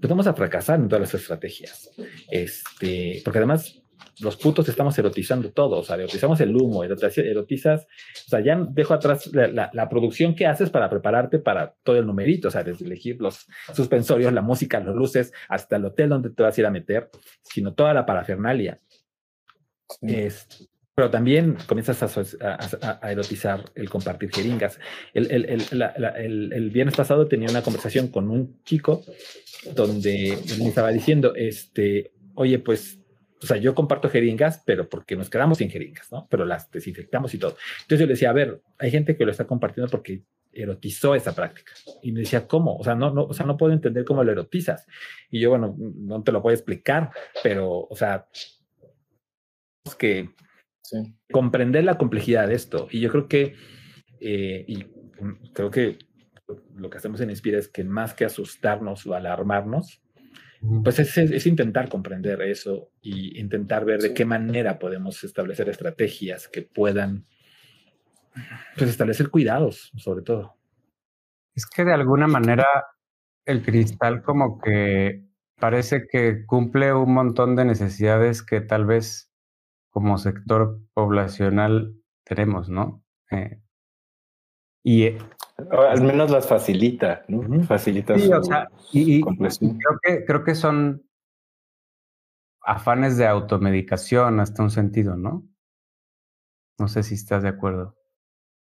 pues vamos a fracasar en todas las estrategias. Este, porque además los putos estamos erotizando todo, o sea, erotizamos el humo, erotizas, o sea, ya dejo atrás la, producción que haces para prepararte para todo el numerito, o sea, desde elegir los suspensorios, la música, las luces, hasta el hotel donde te vas a ir a meter, sino toda la parafernalia. Es, pero también comienzas a, erotizar el compartir jeringas. El, el, el, viernes pasado tenía una conversación con un chico donde me estaba diciendo, este, oye, pues o sea, yo comparto jeringas, pero porque nos quedamos sin jeringas, ¿no? Pero las desinfectamos y todo. Entonces yo le decía, a ver, hay gente que lo está compartiendo porque erotizó esa práctica. Y me decía, ¿cómo? O sea, no, no, o sea, no puedo entender cómo lo erotizas. Y yo, bueno, no te lo voy a explicar, pero, o sea, es que comprender la complejidad de esto. Y yo creo que, eh, y creo que lo que hacemos en Inspira es que más que asustarnos o alarmarnos, pues es, intentar comprender eso y intentar ver de qué manera podemos establecer estrategias que puedan pues, establecer cuidados, sobre todo. Es que de alguna manera el cristal como que parece que cumple un montón de necesidades que tal vez como sector poblacional tenemos, ¿no? Eh, y al menos las facilita, ¿no? Facilita sí, o sea, y, creo que creo que son afanes de automedicación hasta un sentido, ¿no? No sé si estás de acuerdo.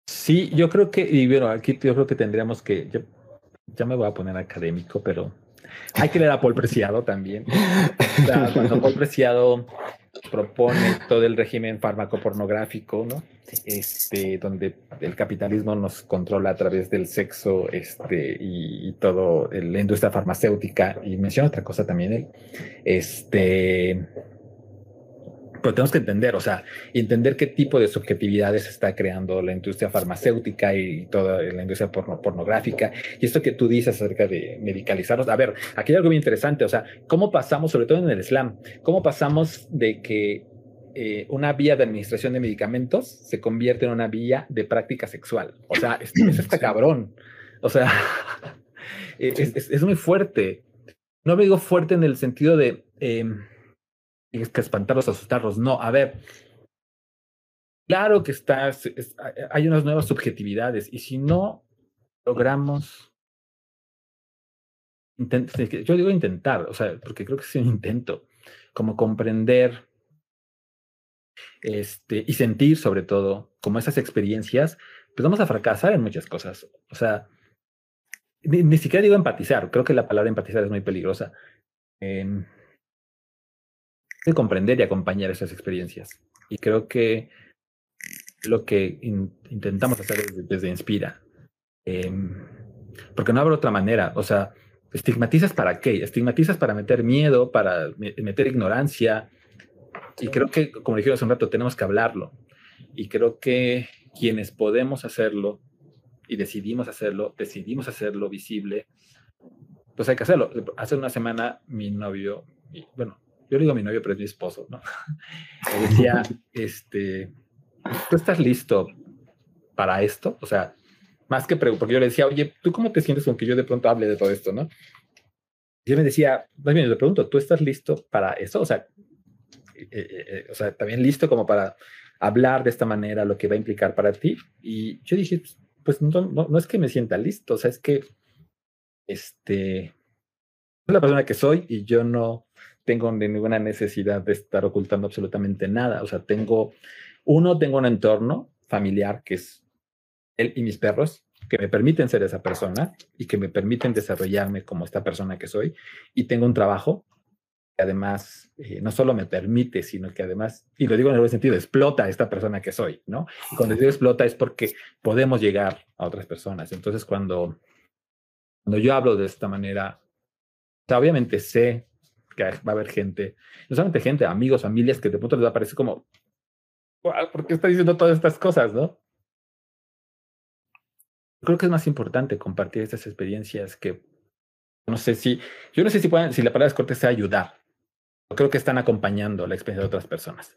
Sí, yo creo que, y bueno, aquí yo creo que tendríamos que, ya me voy a poner académico, pero hay que leer a Paul Preciado también. cuando Paul Preciado propone todo el régimen farmacopornográfico, ¿no? Este, donde el capitalismo nos controla a través del sexo, este, y, todo la industria farmacéutica, y menciona otra cosa también, él, este, pero tenemos que entender, o sea, entender qué tipo de subjetividades está creando la industria farmacéutica y toda la industria pornográfica. Y esto que tú dices acerca de medicalizarnos. A ver, aquí hay algo muy interesante, o sea, cómo pasamos, sobre todo en el Islam, cómo pasamos de que eh, una vía de administración de medicamentos se convierte en una vía de práctica sexual. O sea, es, está cabrón. O sea, es, muy fuerte. No me digo fuerte en el sentido de... Em, que espantarlos, asustarlos. No, a ver. Claro que estás, hay unas nuevas subjetividades y si no logramos, yo digo intentar, o sea, porque creo que es un intento, como comprender este, y sentir sobre todo como esas experiencias, pues vamos a fracasar en muchas cosas. O sea, ni, siquiera digo empatizar, creo que la palabra empatizar es muy peligrosa. Eh, comprender y acompañar esas experiencias. Y creo que lo que intentamos hacer desde, Inspira, em, porque no habrá otra manera, o sea, estigmatizas para qué, estigmatizas para meter miedo, para meter ignorancia, y creo que, como dijimos hace un rato, tenemos que hablarlo. Y creo que quienes podemos hacerlo y decidimos hacerlo, decidimos hacerlo visible, pues hay que hacerlo. Hace una semana mi novio, bueno, yo le digo a mi novio, pero es mi esposo, ¿no? Me decía, este, ¿tú estás listo para esto? O sea, más que porque yo le decía, oye, ¿tú cómo te sientes con que yo de pronto hable de todo esto, no? Y él me decía, más bien, le pregunto, ¿tú estás listo para eso? O sea, eh, eh, eh, o sea, también listo como para hablar de esta manera, lo que va a implicar para ti. Y yo dije, pues no, no, no es que me sienta listo, o sea, es que, este, es la persona que soy y yo no, tengo ninguna necesidad de estar ocultando absolutamente nada. O sea, tengo, uno, tengo un entorno familiar que es él y mis perros, que me permiten ser esa persona y que me permiten desarrollarme como esta persona que soy. Y tengo un trabajo que además eh, no solo me permite, sino que además, y lo digo en el buen sentido, explota esta persona que soy, ¿no? Y cuando digo explota es porque podemos llegar a otras personas. Entonces, cuando, cuando yo hablo de esta manera, obviamente sé que va a haber gente, no solamente gente, amigos, familias, que de pronto les va a parecer como, ¿por qué está diciendo todas estas cosas, no? Creo que es más importante compartir estas experiencias que, no sé si, yo no sé si pueden, si la palabra es corte sea ayudar. Creo que están acompañando la experiencia de otras personas.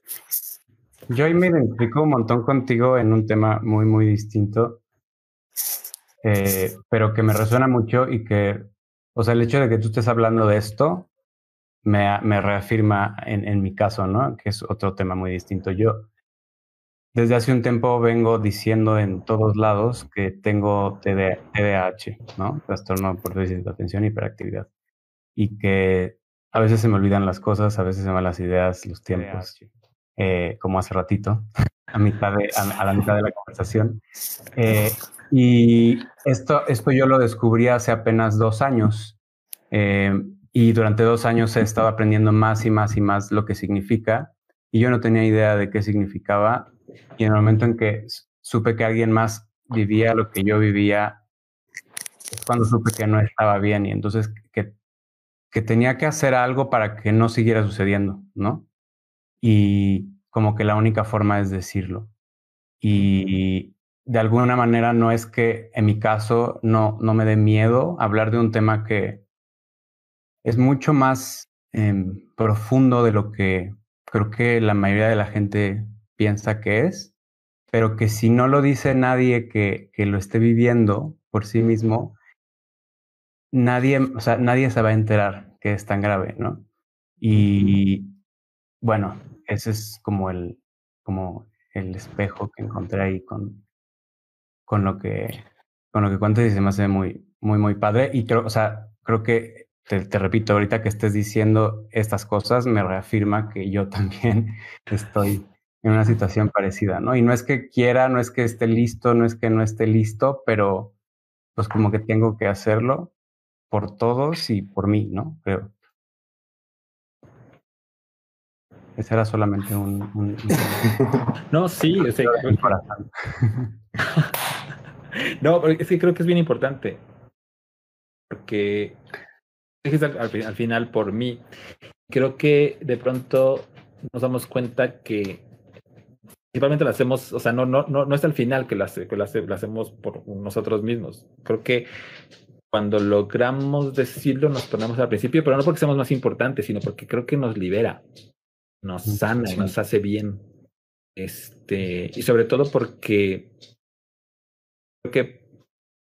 Yo ahí me identifico un montón contigo en un tema muy, muy distinto, eh, pero que me resuena mucho y que, o sea, el hecho de que tú estés hablando de esto me, reafirma en, en, mi caso, ¿no? Que es otro tema muy distinto. Yo desde hace un tiempo vengo diciendo en todos lados que tengo TDAH, ¿no? Trastorno por déficit de atención y hiperactividad. Y que a veces se me olvidan las cosas, a veces se me van las ideas, los tiempos, eh, como hace ratito, a, mitad de, a, la mitad de la conversación. Eh, y esto, esto yo lo descubrí hace apenas dos años. Eh, y durante dos años he estado aprendiendo más y más y más lo que significa y yo no tenía idea de qué significaba y en el momento en que supe que alguien más vivía lo que yo vivía es cuando supe que no estaba bien y entonces que, que tenía que hacer algo para que no siguiera sucediendo, ¿no? Y como que la única forma es decirlo. Y de alguna manera no es que en mi caso no, no me dé miedo hablar de un tema que, es mucho más em, profundo de lo que creo que la mayoría de la gente piensa que es, pero que si no lo dice nadie que, que lo esté viviendo por sí mismo, nadie, o sea, nadie se va a enterar que es tan grave, ¿no? Y bueno, ese es como el, como el espejo que encontré ahí con, con lo que, con lo que cuentas y se me hace muy, muy, muy padre. Y creo, o sea, creo que te, repito, ahorita que estés diciendo estas cosas, me reafirma que yo también estoy en una situación parecida, ¿no? Y no es que quiera, no es que esté listo, no es que no esté listo, pero pues como que tengo que hacerlo por todos y por mí, ¿no? Creo. Ese era solamente un... no, sí, o sea, no, es que creo que es bien importante. Porque al, al final por mí. Creo que de pronto nos damos cuenta que principalmente lo hacemos, o sea, no, no, no, no es al final que lo, hace, que lo, hace, lo hacemos por nosotros mismos. Creo que cuando logramos decirlo nos ponemos al principio, pero no porque seamos más importantes, sino porque creo que nos libera nos sana y nos hace bien. Este, y sobre todo porque creo que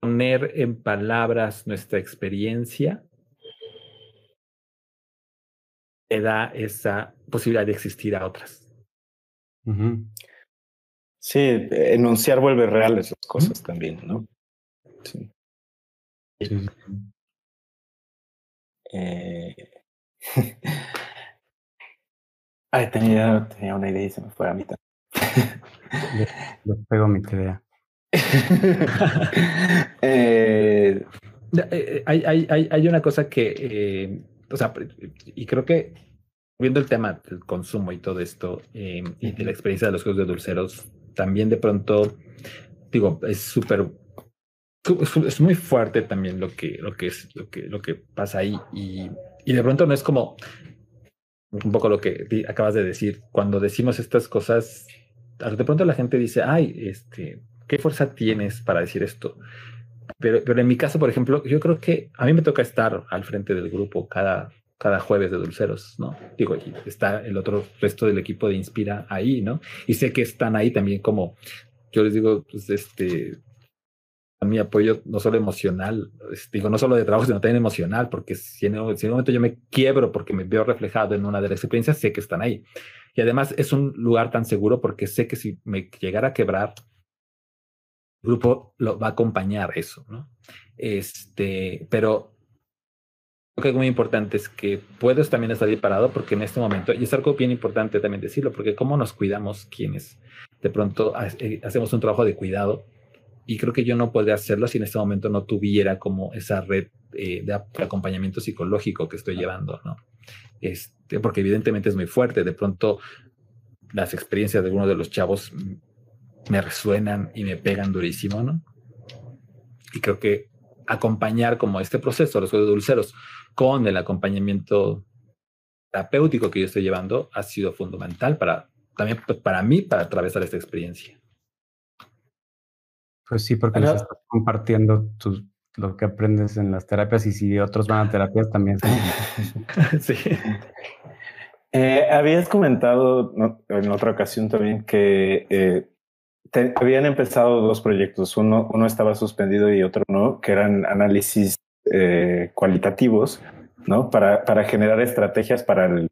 poner en palabras nuestra experiencia te da esa posibilidad de existir a otras. Sí, enunciar vuelve reales las cosas también, ¿no? Sí. Eh... Ay, tenía, tenía una idea y se me fue a mitad. Yo pego mi idea. Eh, eh, eh, hay, hay, hay, hay, una cosa que, o sea, y creo que viendo el tema del consumo y todo esto, y de la experiencia de los juegos de dulceros, también de pronto, digo, es súper, es muy fuerte también lo que, lo que es, lo que, lo que pasa ahí. Y, y de pronto no es como, un poco lo que acabas de decir, cuando decimos estas cosas, de pronto la gente dice, ay, este, ¿qué fuerza tienes para decir esto? Pero, en mi caso, por ejemplo, yo creo que a mí me toca estar al frente del grupo cada, cada jueves de Dulceros, ¿no? Digo, está el otro resto del equipo de Inspira ahí, ¿no? Y sé que están ahí también como, yo les digo, pues, este, mi apoyo no solo emocional, digo, no solo de trabajo, sino también emocional, porque si en, un momento yo me quiebro porque me veo reflejado en una de las experiencias, sé que están ahí. Y además es un lugar tan seguro porque sé que si me llegara a quebrar, el grupo lo va a acompañar eso, ¿no? Este, pero lo que es muy importante es que puedes también estar ahí parado porque en este momento, y es algo bien importante también decirlo, porque cómo nos cuidamos quienes de pronto eh, hacemos un trabajo de cuidado y creo que yo no podría hacerlo si en este momento no tuviera como esa red eh, de acompañamiento psicológico que estoy llevando, ¿no? Este, porque evidentemente es muy fuerte. De pronto las experiencias de algunos de los chavos me resuenan y me pegan durísimo, ¿no? Y creo que acompañar como este proceso, los juegos dulceros, con el acompañamiento terapéutico que yo estoy llevando, ha sido fundamental para también para mí para atravesar esta experiencia. Pues sí, porque les estás compartiendo tus, lo que aprendes en las terapias y si otros van a terapias también. sí. Eh, habías comentado en otra ocasión también que eh, habían empezado dos proyectos. Uno, uno estaba suspendido y otro no, que eran análisis eh, cualitativos, ¿no? Para, para generar estrategias para el,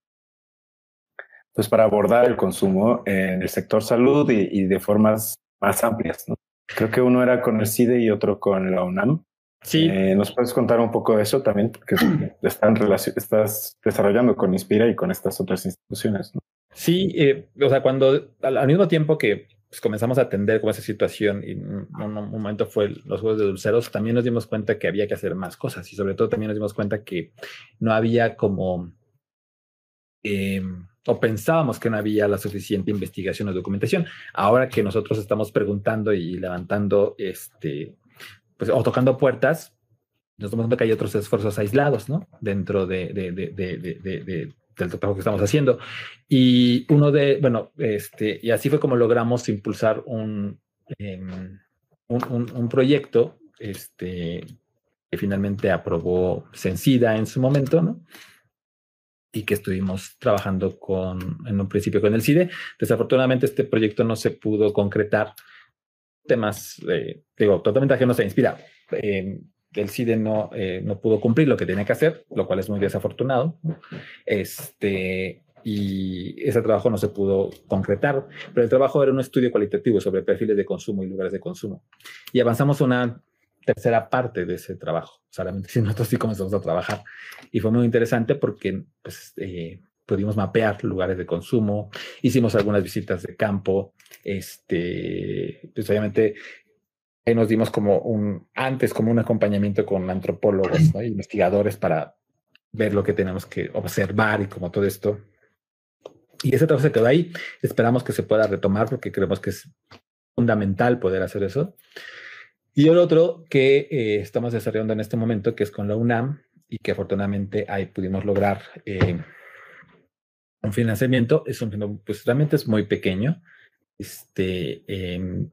pues para abordar el consumo en el sector salud y, y de formas más amplias, ¿no? Creo que uno era con el CIDE y otro con la UNAM. Sí. Eh, ¿Nos puedes contar un poco de eso también? Porque están estás desarrollando con Inspira y con estas otras instituciones. ¿no? Sí, eh, o sea, cuando al, mismo tiempo que pues, comenzamos a atender con esa situación y un, un, momento fue los juegos de dulceros, también nos dimos cuenta que había que hacer más cosas y sobre todo también nos dimos cuenta que no había como... Eh, o pensábamos que no había la suficiente investigación o documentación. Ahora que nosotros estamos preguntando y levantando, este, pues, o tocando puertas, nos damos cuenta que hay otros esfuerzos aislados, ¿no? Dentro de, de, de, del trabajo que estamos haciendo. Y uno de, bueno, este, y así fue como logramos impulsar un, em, un, un, proyecto, este, que finalmente aprobó Sencida en su momento, ¿no? y que estuvimos trabajando con, en un principio con el CIDE. Desafortunadamente este proyecto no se pudo concretar. Temas, eh, digo, totalmente ajenos se Inspira. Eh, el CIDE no, eh, no pudo cumplir lo que tenía que hacer, lo cual es muy desafortunado. Este, y ese trabajo no se pudo concretar, pero el trabajo era un estudio cualitativo sobre perfiles de consumo y lugares de consumo. Y avanzamos una tercera parte de ese trabajo. Solamente si nosotros sí comenzamos a trabajar. Y fue muy interesante porque pues, eh, pudimos mapear lugares de consumo, hicimos algunas visitas de campo, este, pues obviamente ahí nos dimos como un, antes como un acompañamiento con antropólogos, ¿no? investigadores para ver lo que tenemos que observar y como todo esto. Y ese trabajo se quedó ahí. Esperamos que se pueda retomar porque creemos que es fundamental poder hacer eso. Y el otro que eh, estamos desarrollando en este momento, que es con la UNAM, y que afortunadamente ahí pudimos lograr eh, un financiamiento, es un pues realmente es muy pequeño. Este, em,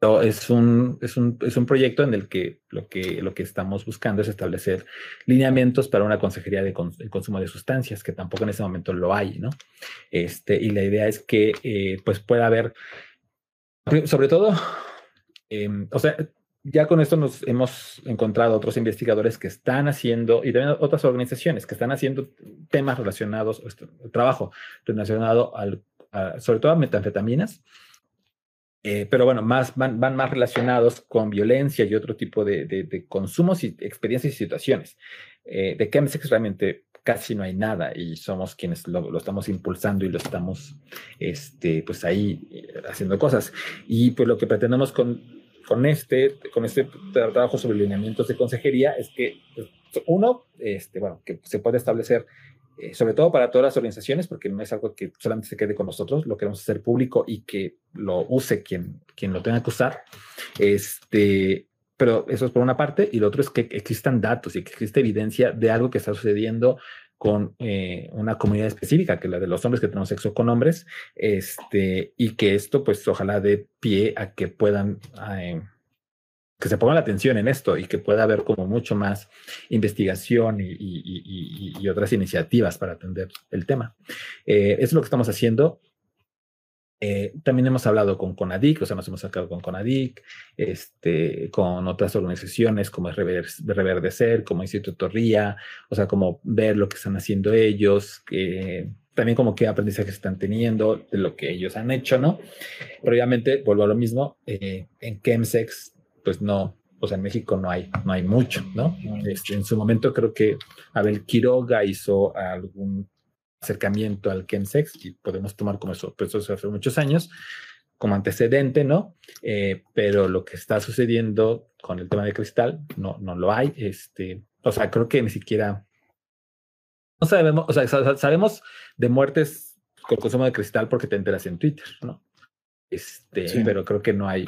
es un, es, un, es un proyecto en el que lo, que lo que estamos buscando es establecer lineamientos para una consejería de, consumo de sustancias, que tampoco en ese momento lo hay, ¿no? Este, y la idea es que eh, pues pueda haber, sobre todo, em, o sea, ya con esto nos hemos encontrado otros investigadores que están haciendo, y también otras organizaciones que están haciendo temas relacionados, este, trabajo relacionado al, sobre todo a metanfetaminas, eh, pero bueno, más, van, van, más relacionados con violencia y otro tipo de, de, consumos y experiencias y situaciones. Eh, de chemsex realmente casi no hay nada y somos quienes lo, lo, estamos impulsando y lo estamos este, pues ahí eh, haciendo cosas. Y pues lo que pretendemos con, con, este, con este trabajo sobre lineamientos de consejería es que, pues, uno, este, bueno, que se puede establecer eh, sobre todo para todas las organizaciones, porque no es algo que solamente se quede con nosotros, lo queremos hacer público y que lo use quien, quien lo tenga que usar. Este, pero eso es por una parte, y lo otro es que existan datos y que existe evidencia de algo que está sucediendo con eh, una comunidad específica, que es la de los hombres que tenemos sexo con hombres, este, y que esto pues ojalá dé pie a que puedan eh, que se ponga la atención en esto y que pueda haber como mucho más investigación y, y, otras iniciativas para atender el tema. Eh, es lo que estamos haciendo. Eh, también hemos hablado con CONADIC, o sea, nos hemos sacado con CONADIC, este, con otras organizaciones como Reverdecer, como Instituto RIA, o sea, como ver lo que están haciendo ellos, también como qué aprendizaje están teniendo de lo que ellos han hecho, ¿no? Pero obviamente, vuelvo a lo mismo, eh, en Chemsex pues no, o sea, en México no hay, no hay mucho, ¿no? Este, en su momento creo que Abel Quiroga hizo algún acercamiento al chemsex y podemos tomar como eso, pues eso hace muchos años como antecedente, ¿no? Eh, pero lo que está sucediendo con el tema de cristal no, no lo hay. Este, o sea, creo que ni siquiera no sabemos, o sea, sabemos de muertes con consumo de cristal porque te enteras en Twitter, ¿no? Este, pero creo que no hay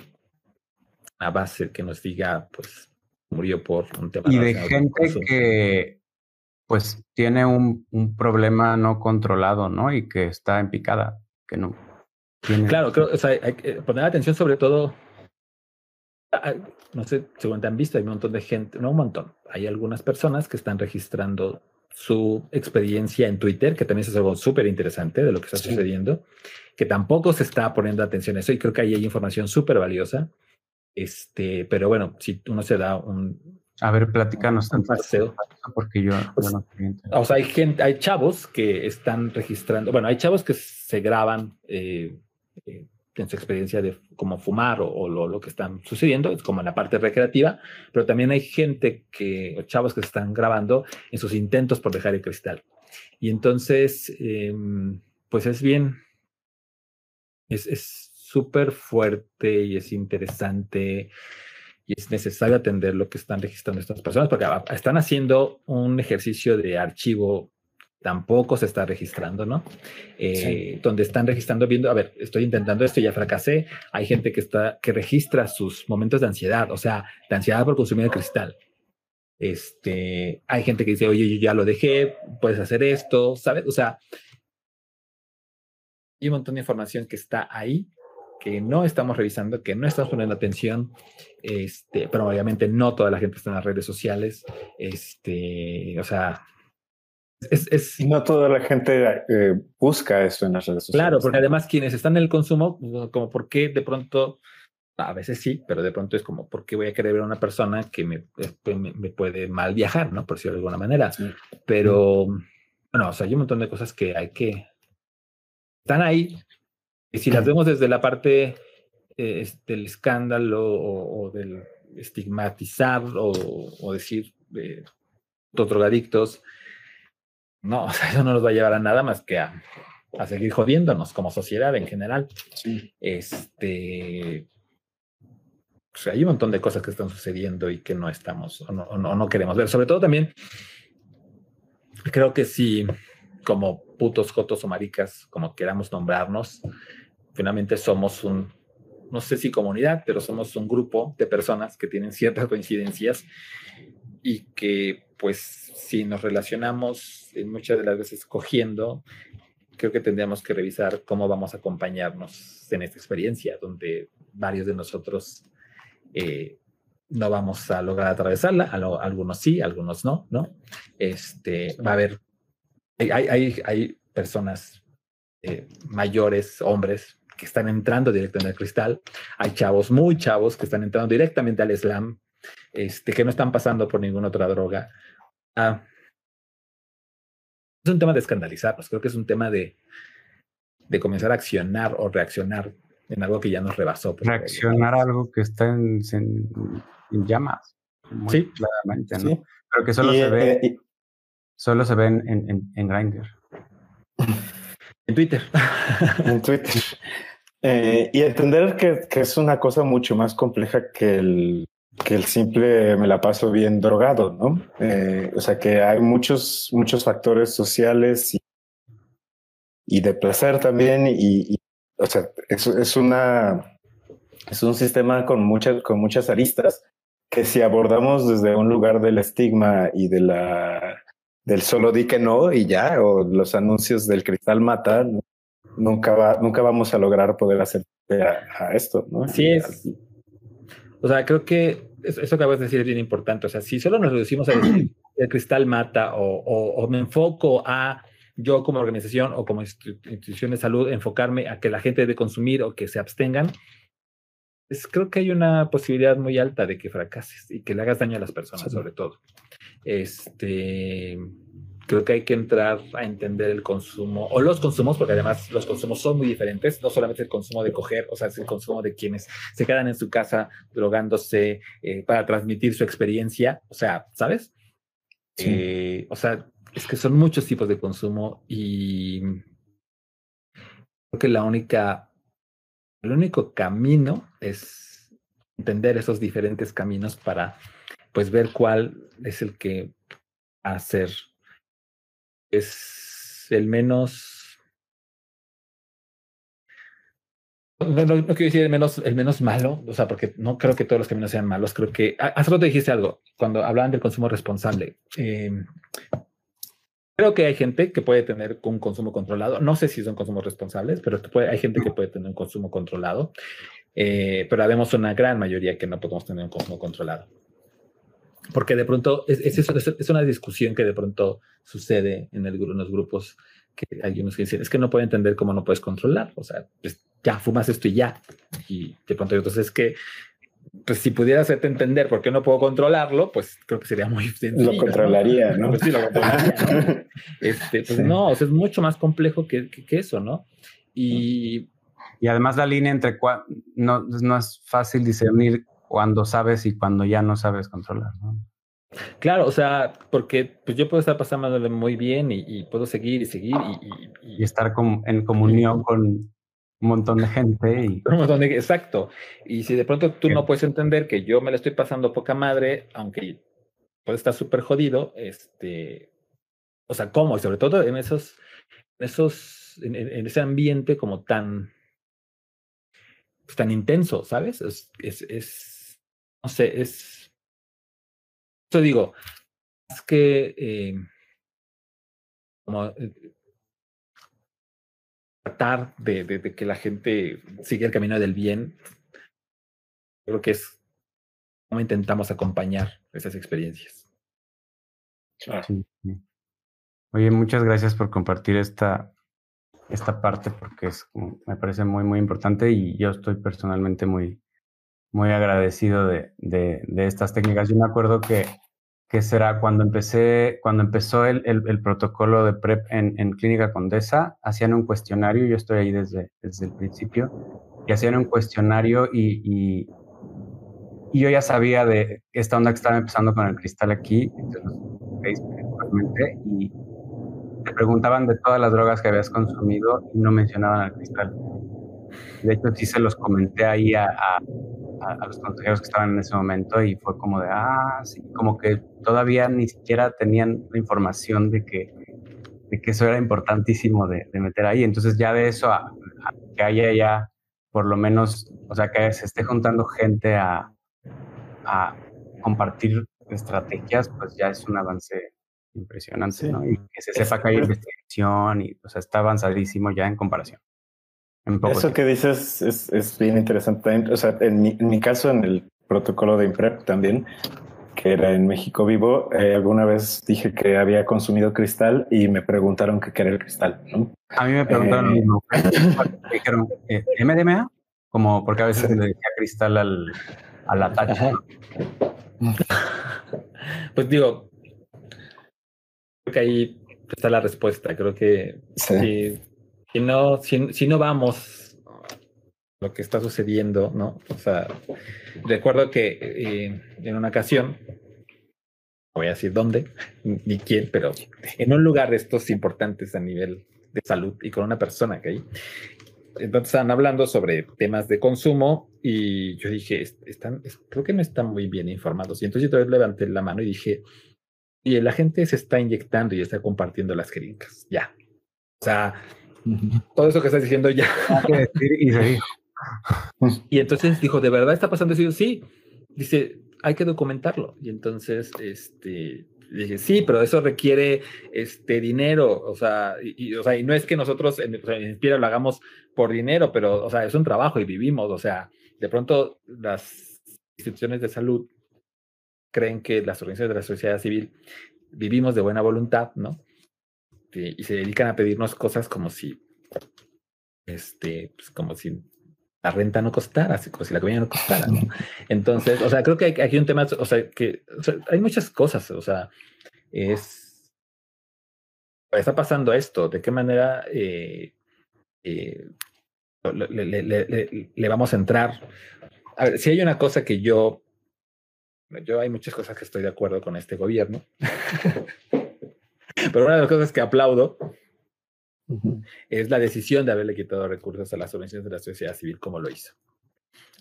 a base que nos diga, pues, murió por un tema. Y de gente que, pues, tiene un, un, problema no controlado, ¿no? Y que está en picada, que no. Tiene... Claro, creo, o sea, hay que poner atención sobre todo. No sé, según te han visto, hay un montón de gente, no un montón, hay algunas personas que están registrando su experiencia en Twitter, que también es algo súper interesante de lo que está sucediendo, que tampoco se está poniendo atención a eso y creo que ahí hay información súper valiosa. Este, pero bueno, si uno se da un. A ver, platícanos un paseo. Porque yo. Pues, o sea, hay gente, hay chavos que están registrando. Bueno, hay chavos que se graban eh, eh, en su experiencia de cómo fumar o, lo, lo, que están sucediendo, es como en la parte recreativa, pero también hay gente que, chavos que se están grabando en sus intentos por dejar el cristal. Y entonces, em, pues es bien, es, es súper fuerte y es interesante y es necesario atender lo que están registrando estas personas porque están haciendo un ejercicio de archivo tampoco se está registrando, ¿no? Eh, donde están registrando, viendo, a ver, estoy intentando esto, y ya fracasé. Hay gente que está, que registra sus momentos de ansiedad, o sea, de ansiedad por consumir el cristal. Este, hay gente que dice, oye, yo ya lo dejé, puedes hacer esto, ¿sabes? O sea, hay un montón de información que está ahí que no estamos revisando, que no estamos poniendo atención, este, pero obviamente no toda la gente está en las redes sociales, este, o sea, es, no toda la gente eh, busca eso en las redes sociales. Claro, porque además quienes están en el consumo, como por qué de pronto, a veces sí, pero de pronto es como, ¿por qué voy a querer ver a una persona que me, me, puede mal viajar, ¿no? Por decirlo de alguna manera. Pero, bueno, o sea, hay un montón de cosas que hay que... Están ahí, y si las vemos desde la parte eh, del escándalo o, del estigmatizar o, decir eh, drogadictos, no, o sea, eso no nos va a llevar a nada más que a, a seguir jodiéndonos como sociedad en general. Este, pues, hay un montón de cosas que están sucediendo y que no estamos o no, no, queremos ver. Sobre todo también, creo que si como putos, jotos o maricas, como queramos nombrarnos, finalmente somos un, no sé si comunidad, pero somos un grupo de personas que tienen ciertas coincidencias y que pues si nos relacionamos en muchas de las veces cogiendo, creo que tendríamos que revisar cómo vamos a acompañarnos en esta experiencia, donde varios de nosotros eh, no vamos a lograr atravesarla, algunos sí, algunos no, ¿no? Este, va a haber, hay, hay, hay personas eh, mayores, hombres, que están entrando directamente al cristal, hay chavos, muy chavos, que están entrando directamente al slam, este, que no están pasando por ninguna otra droga. Ah, es un tema de escandalizarnos, creo que es un tema de, de comenzar a accionar o reaccionar en algo que ya nos rebasó. Reaccionar a algo que está en, llamas. Sí, claramente, ¿no? Pero que solo se ve, eh, solo se ve en, en, en Grindr. En Twitter. en Twitter. Eh, y entender que, es una cosa mucho más compleja que el, que el simple me la paso bien drogado, ¿no? Eh, o sea que hay muchos, muchos factores sociales y, de placer también y, o sea, es, es, una, es un sistema con muchas, con muchas aristas que si abordamos desde un lugar del estigma y de la, del solo di que no y ya, o los anuncios del cristal mata, nunca, va, nunca vamos a lograr poder hacer a, esto, ¿no? Así es. O sea, creo que eso, que acabas de decir es bien importante. O sea, si solo nos reducimos a decir el cristal mata o, o, o me enfoco a yo como organización o como institución de salud enfocarme a que la gente debe consumir o que se abstengan, pues creo que hay una posibilidad muy alta de que fracases y que le hagas daño a las personas, sobre todo. Este, creo que hay que entrar a entender el consumo o los consumos, porque además los consumos son muy diferentes, no solamente el consumo de coger, o sea, es el consumo de quienes se quedan en su casa drogándose eh, para transmitir su experiencia, o sea, ¿sabes? Eh, o sea, es que son muchos tipos de consumo y creo que la única, el único camino es entender esos diferentes caminos para pues ver cuál es el que hacer es el menos No, quiero decir el menos, el menos malo, o sea, porque no creo que todos los caminos sean malos. Creo que hace rato dijiste algo cuando hablaban del consumo responsable. Eh, Creo que hay gente que puede tener un consumo controlado. No sé si son consumos responsables, pero hay gente que puede tener un consumo controlado. Eh, pero habemos una gran mayoría que no podemos tener un consumo controlado. Porque de pronto es, es, es una discusión que de pronto sucede en, el, en los grupos que hay unos que dicen, es que no puedo entender cómo no puedes controlar. O sea, pues, ya fumas esto y ya. Y de pronto hay otros, es que pues si pudiera hacerte entender por qué no puedo controlarlo, pues creo que sería muy sencillo. Lo controlaría, ¿no? Pues sí, lo controlaría, ¿no? Este, pues no, o sea, es mucho más complejo que, que, eso, ¿no? Y, y además la línea entre no, no es fácil discernir cuando sabes y cuando ya no sabes controlar, ¿no? Claro, o sea, porque pues yo puedo estar pasando muy bien y, y puedo seguir y seguir y, y, y estar en comunión con, un montón de gente. Y... Un montón de, exacto. Y si de pronto tú no puedes entender que yo me la estoy pasando poca madre, aunque puede estar súper jodido, este, o sea, ¿cómo? Y sobre todo en esos, en esos, en, ese ambiente como tan, pues, tan intenso, ¿sabes? Es, es, es, no sé, es, yo digo, es que, eh, como, eh, tratar de, que la gente siga el camino del bien, creo que es como intentamos acompañar esas experiencias. Oye, muchas gracias por compartir esta, esta parte porque es, me parece muy, muy importante y yo estoy personalmente muy, muy agradecido de, de, estas técnicas. Yo me acuerdo que que será cuando empecé, cuando empezó el, el, protocolo de PrEP en, en, Clínica Condesa, hacían un cuestionario, yo estoy ahí desde, desde el principio, y hacían un cuestionario y, y, yo ya sabía de esta onda que estaba empezando con el cristal aquí, y te preguntaban de todas las drogas que habías consumido y no mencionaban al cristal. De hecho, sí se los comenté ahí a, los consejeros que estaban en ese momento y fue como de, ah, sí, como que todavía ni siquiera tenían la información de que, de que eso era importantísimo de, meter ahí. Entonces ya de eso a, que haya ya por lo menos, o sea, que se esté juntando gente a, a compartir estrategias, pues ya es un avance impresionante, ¿no? Y que se sepa que hay investigación y, o sea, está avanzadísimo ya en comparación. Eso que dices es, es, bien interesante. O sea, en mi, en mi, caso, en el protocolo de IMPREP también, que era en México Vivo, eh, alguna vez dije que había consumido cristal y me preguntaron qué era el cristal. ¿no? A mí me preguntaron eh, dijeron eh, MDMA, como porque a veces le decía cristal al, a la tacha. Pues digo, creo que ahí está la respuesta. Creo que sí si no, si, no vamos lo que está sucediendo, ¿no? O sea, recuerdo que eh, en una ocasión, voy a decir dónde, ni quién, pero en un lugar de estos importantes a nivel de salud y con una persona que hay, entonces estaban hablando sobre temas de consumo y yo dije, están, creo que no están muy bien informados. Y entonces yo vez levanté la mano y dije, y la gente se está inyectando y está compartiendo las jeringas, ya. O sea, todo eso que estás diciendo ya. y, entonces dijo, ¿de verdad está pasando eso? Sí. Dice, hay que documentarlo. Y entonces, este, dije, sí, pero eso requiere este dinero, o sea, y, o sea, y no es que nosotros en, Inspira lo hagamos por dinero, pero, o sea, es un trabajo y vivimos, o sea, de pronto las instituciones de salud creen que las organizaciones de la sociedad civil vivimos de buena voluntad, ¿no? Este, y se dedican a pedirnos cosas como si, este, pues como si la renta no costara, así como si la comida no costara, ¿no? Entonces, o sea, creo que hay, aquí un tema, o sea, que hay muchas cosas, o sea, es, está pasando esto, de qué manera eh, eh, le, vamos a entrar. A ver, si hay una cosa que yo, yo hay muchas cosas que estoy de acuerdo con este gobierno. Pero una de las cosas que aplaudo es la decisión de haberle quitado recursos a las organizaciones de la sociedad civil como lo hizo.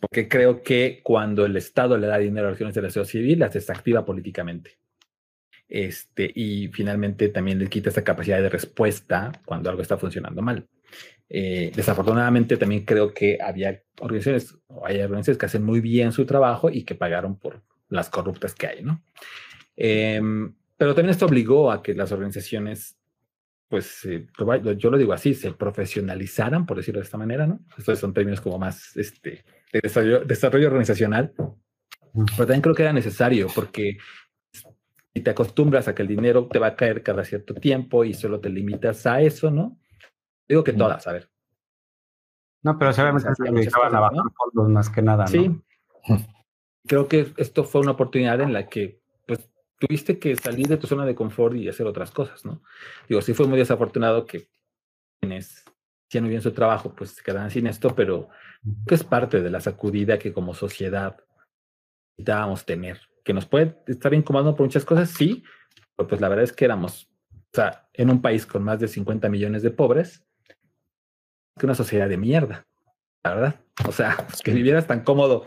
Porque creo que cuando el Estado le da dinero a las organizaciones de la sociedad civil, las desactiva políticamente. Este, y finalmente también le quita esa capacidad de respuesta cuando algo está funcionando mal. Eh, desafortunadamente también creo que había organizaciones, o hay organizaciones que hacen muy bien su trabajo y que pagaron por las corruptas que hay, ¿no? Eh, pero también esto obligó a que las organizaciones, pues yo lo digo así, se profesionalizaran, por decirlo de esta manera, ¿no? Estos son términos como más este, de desarrollo, desarrollo organizacional. Pero también creo que era necesario porque si te acostumbras a que el dinero te va a caer cada cierto tiempo y solo te limitas a eso, ¿no? Digo que todas, a ver. No, pero seguramente se dedicaban a bajar fondos más que nada, ¿no? Sí. Creo que esto fue una oportunidad en la que tuviste que salir de tu zona de confort y hacer otras cosas, ¿no? Digo, sí fue muy desafortunado que quienes muy bien su trabajo, pues se quedaran sin esto, pero que es parte de la sacudida que como sociedad necesitábamos tener, que nos puede estar incomodando por muchas cosas, sí, pero pues la verdad es que éramos, o sea, en un país con más de 50 millones de pobres, que una sociedad de mierda, la verdad. O sea, que vivieras tan cómodo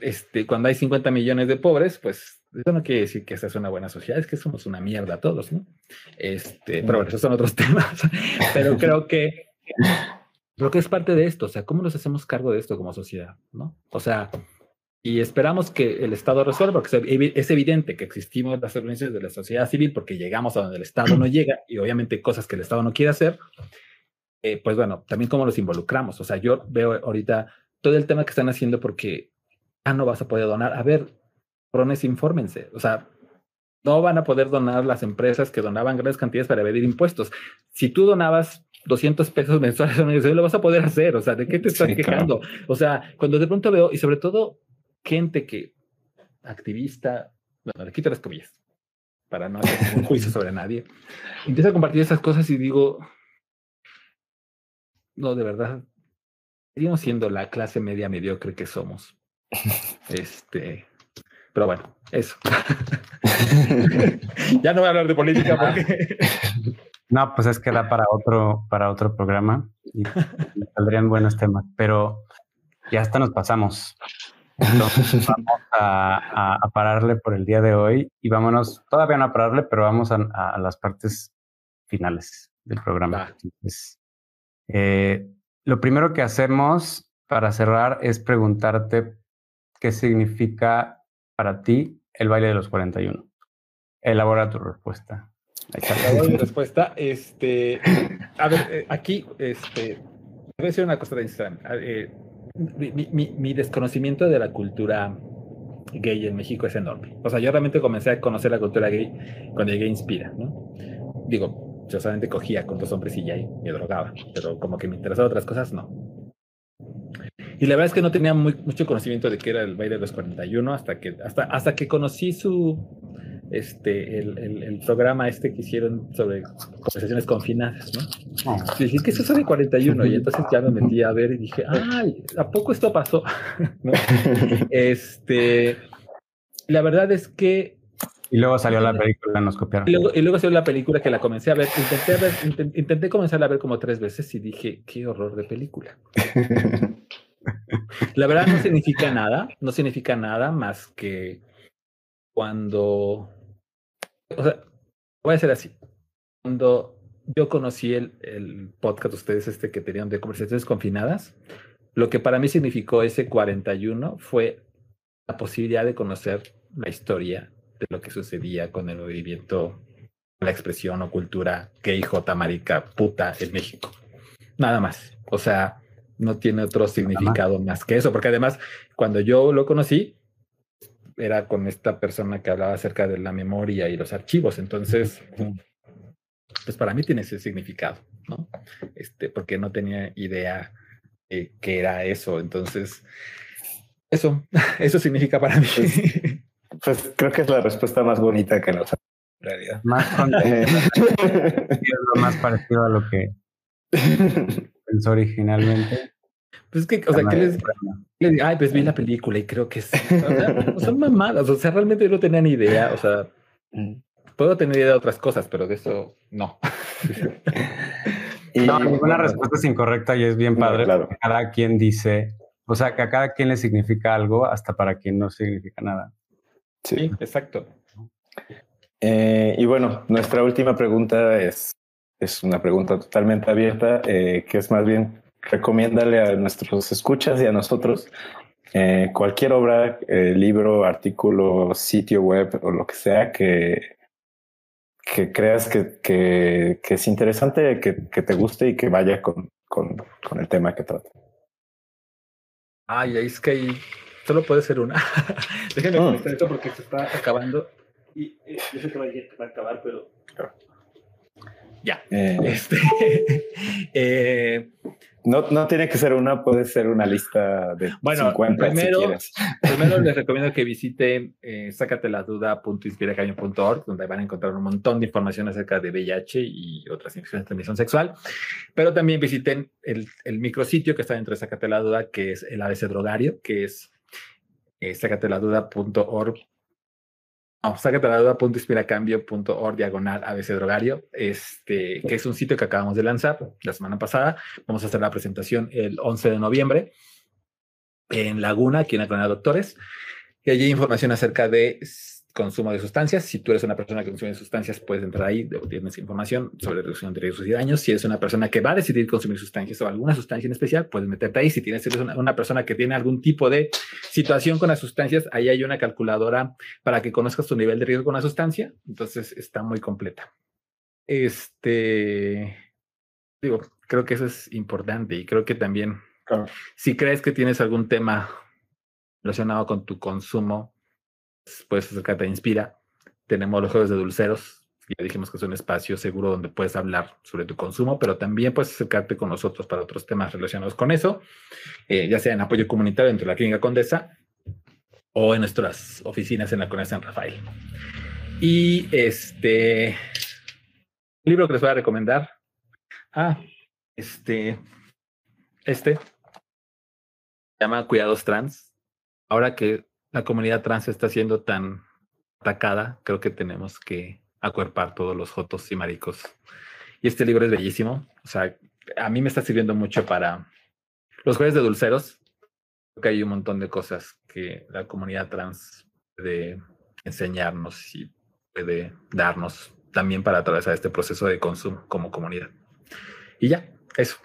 este, cuando hay 50 millones de pobres, pues eso no quiere decir que esta es una buena sociedad, es que somos una mierda todos, ¿no? Este, pero bueno, esos son otros temas. Pero creo que creo que es parte de esto, o sea, ¿cómo nos hacemos cargo de esto como sociedad, no? O sea, y esperamos que el Estado resuelva, porque es evidente que existimos las organizaciones de la sociedad civil porque llegamos a donde el Estado no llega y obviamente cosas que el Estado no quiere hacer, eh, pues bueno, también cómo los involucramos. O sea, yo veo ahorita todo el tema que están haciendo porque ah, no vas a poder donar. A ver, cabrones, infórmense. O sea, no van a poder donar las empresas que donaban grandes cantidades para evadir impuestos. Si tú donabas 200 pesos mensuales lo vas a poder hacer. O sea, ¿de qué te estás quejando? O sea, cuando de pronto veo, y sobre todo gente que, activista, bueno, le quito las comillas, para no hacer un juicio sobre nadie, empieza a compartir esas cosas y digo, no, de verdad, seguimos siendo la clase media mediocre que somos. Este, pero bueno, eso. ya no voy a hablar de política porque. no, pues es que da para otro, para otro programa y saldrían buenos temas, pero ya hasta nos pasamos. Entonces vamos a, pararle por el día de hoy y vámonos, todavía no a pararle, pero vamos a, las partes finales del programa. Eh, lo primero que hacemos para cerrar es preguntarte qué significa para ti el baile de los 41. Elabora tu respuesta. Elabora mi respuesta. Este, a ver, eh, aquí, este, voy a decir una cosa de Instagram. Eh, mi, desconocimiento de la cultura gay en México es enorme. O sea, yo realmente comencé a conocer la cultura gay cuando llegué a Inspira, ¿no? Digo, yo solamente cogía con dos hombres y ya me drogaba, pero como que me interesaban otras cosas, no. Y la verdad es que no tenía muy, mucho conocimiento de qué era el baile de los 41 hasta que, hasta, hasta que conocí su, este, el, el, programa este que hicieron sobre conversaciones confinadas, ¿no? Oh. Y dije, ¿qué es eso de 41? Y entonces ya me metí a ver y dije, ay, ¿a poco esto pasó? Este, la verdad es que... Y luego salió la película, nos copiaron. Y luego, y luego salió la película que la comencé a ver. Intenté, a ver, intenté comenzar a ver como tres veces y dije, qué horror de película. La verdad no significa nada, no significa nada más que cuando o sea, voy a hacer así. Cuando yo conocí el, el podcast de ustedes, este que tenían de conversaciones confinadas, lo que para mí significó ese 41 fue la posibilidad de conocer la historia de lo que sucedía con el movimiento, la expresión o cultura gay, jota, marica, puta en México. Nada más. O sea, no tiene otro significado más que eso, porque además, cuando yo lo conocí, era con esta persona que hablaba acerca de la memoria y los archivos. Entonces, pues para mí tiene ese significado, ¿no? Este, porque no tenía idea eh, que era eso. Entonces, eso, eso significa para mí. Pues, pues, creo que es la respuesta más bonita que nos ha en realidad. Más es lo más parecido a lo que pensó originalmente. Pues es que, o sea, ¿qué les, digo? Ay, pues vi la película y creo que son mamadas. O sea, realmente yo no tenía ni idea. O sea, mm. puedo tener idea de otras cosas, pero de eso no. y, no, ninguna respuesta es incorrecta y es bien padre. claro. Cada quien dice, o sea, que a cada quien le significa algo hasta para quien no significa nada. Sí, exacto. Eh, y bueno, nuestra última pregunta es, es una pregunta totalmente abierta, eh, que es más bien recomiéndale a nuestros escuchas y a nosotros eh, cualquier obra, eh, libro, artículo, sitio web o lo que sea que, que creas que, que, que es interesante, que, que, te guste y que vaya con, con, con el tema que trata. Ay, es que ahí solo puede ser una. Déjenme mm. esto porque se está acabando. Y eh, yo sé que va a acabar, pero. Ya. Este, eh, no, no tiene que ser una, puede ser una lista de bueno, 50 primero, primero les recomiendo que visiten eh, sacateladuda.inspiracamio.org, donde van a encontrar un montón de información acerca de VIH y otras infecciones de transmisión sexual. Pero también visiten el, el micrositio que está dentro de Sácate la Duda, que es el ABC Drogario, que es eh, sacateladuda.org no, diagonal ABC Drogario, este, que es un sitio que acabamos de lanzar la semana pasada. Vamos a hacer la presentación el 11 de noviembre en Laguna, aquí en la Colonia Doctores. Y allí hay información acerca de consumo de sustancias. Si tú eres una persona que consume sustancias, puedes entrar ahí, tienes información sobre reducción de riesgos y daños. Si eres una persona que va a decidir consumir sustancias o alguna sustancia en especial, puedes meterte ahí. Si tienes eres una, persona que tiene algún tipo de situación con las sustancias, ahí hay una calculadora para que conozcas tu nivel de riesgo con la sustancia. Entonces está muy completa. Este, digo, creo que eso es importante y creo que también, si crees que tienes algún tema relacionado con tu consumo, puedes acercarte a Inspira. Tenemos los juegos de dulceros. Ya dijimos que es un espacio seguro donde puedes hablar sobre tu consumo, pero también puedes acercarte con nosotros para otros temas relacionados con eso, eh, ya sea en apoyo comunitario dentro de la Clínica Condesa o en nuestras oficinas en la Colonia San Rafael. Y este libro que les voy a recomendar. Ah, este, este se llama Cuidados Trans. Ahora que la comunidad trans está siendo tan atacada, creo que tenemos que acuerpar todos los jotos y maricos. Y este libro es bellísimo. O sea, a mí me está sirviendo mucho para los jueves de dulceros. Creo que hay un montón de cosas que la comunidad trans puede enseñarnos y puede darnos también para atravesar este proceso de consumo como comunidad. Y ya, eso.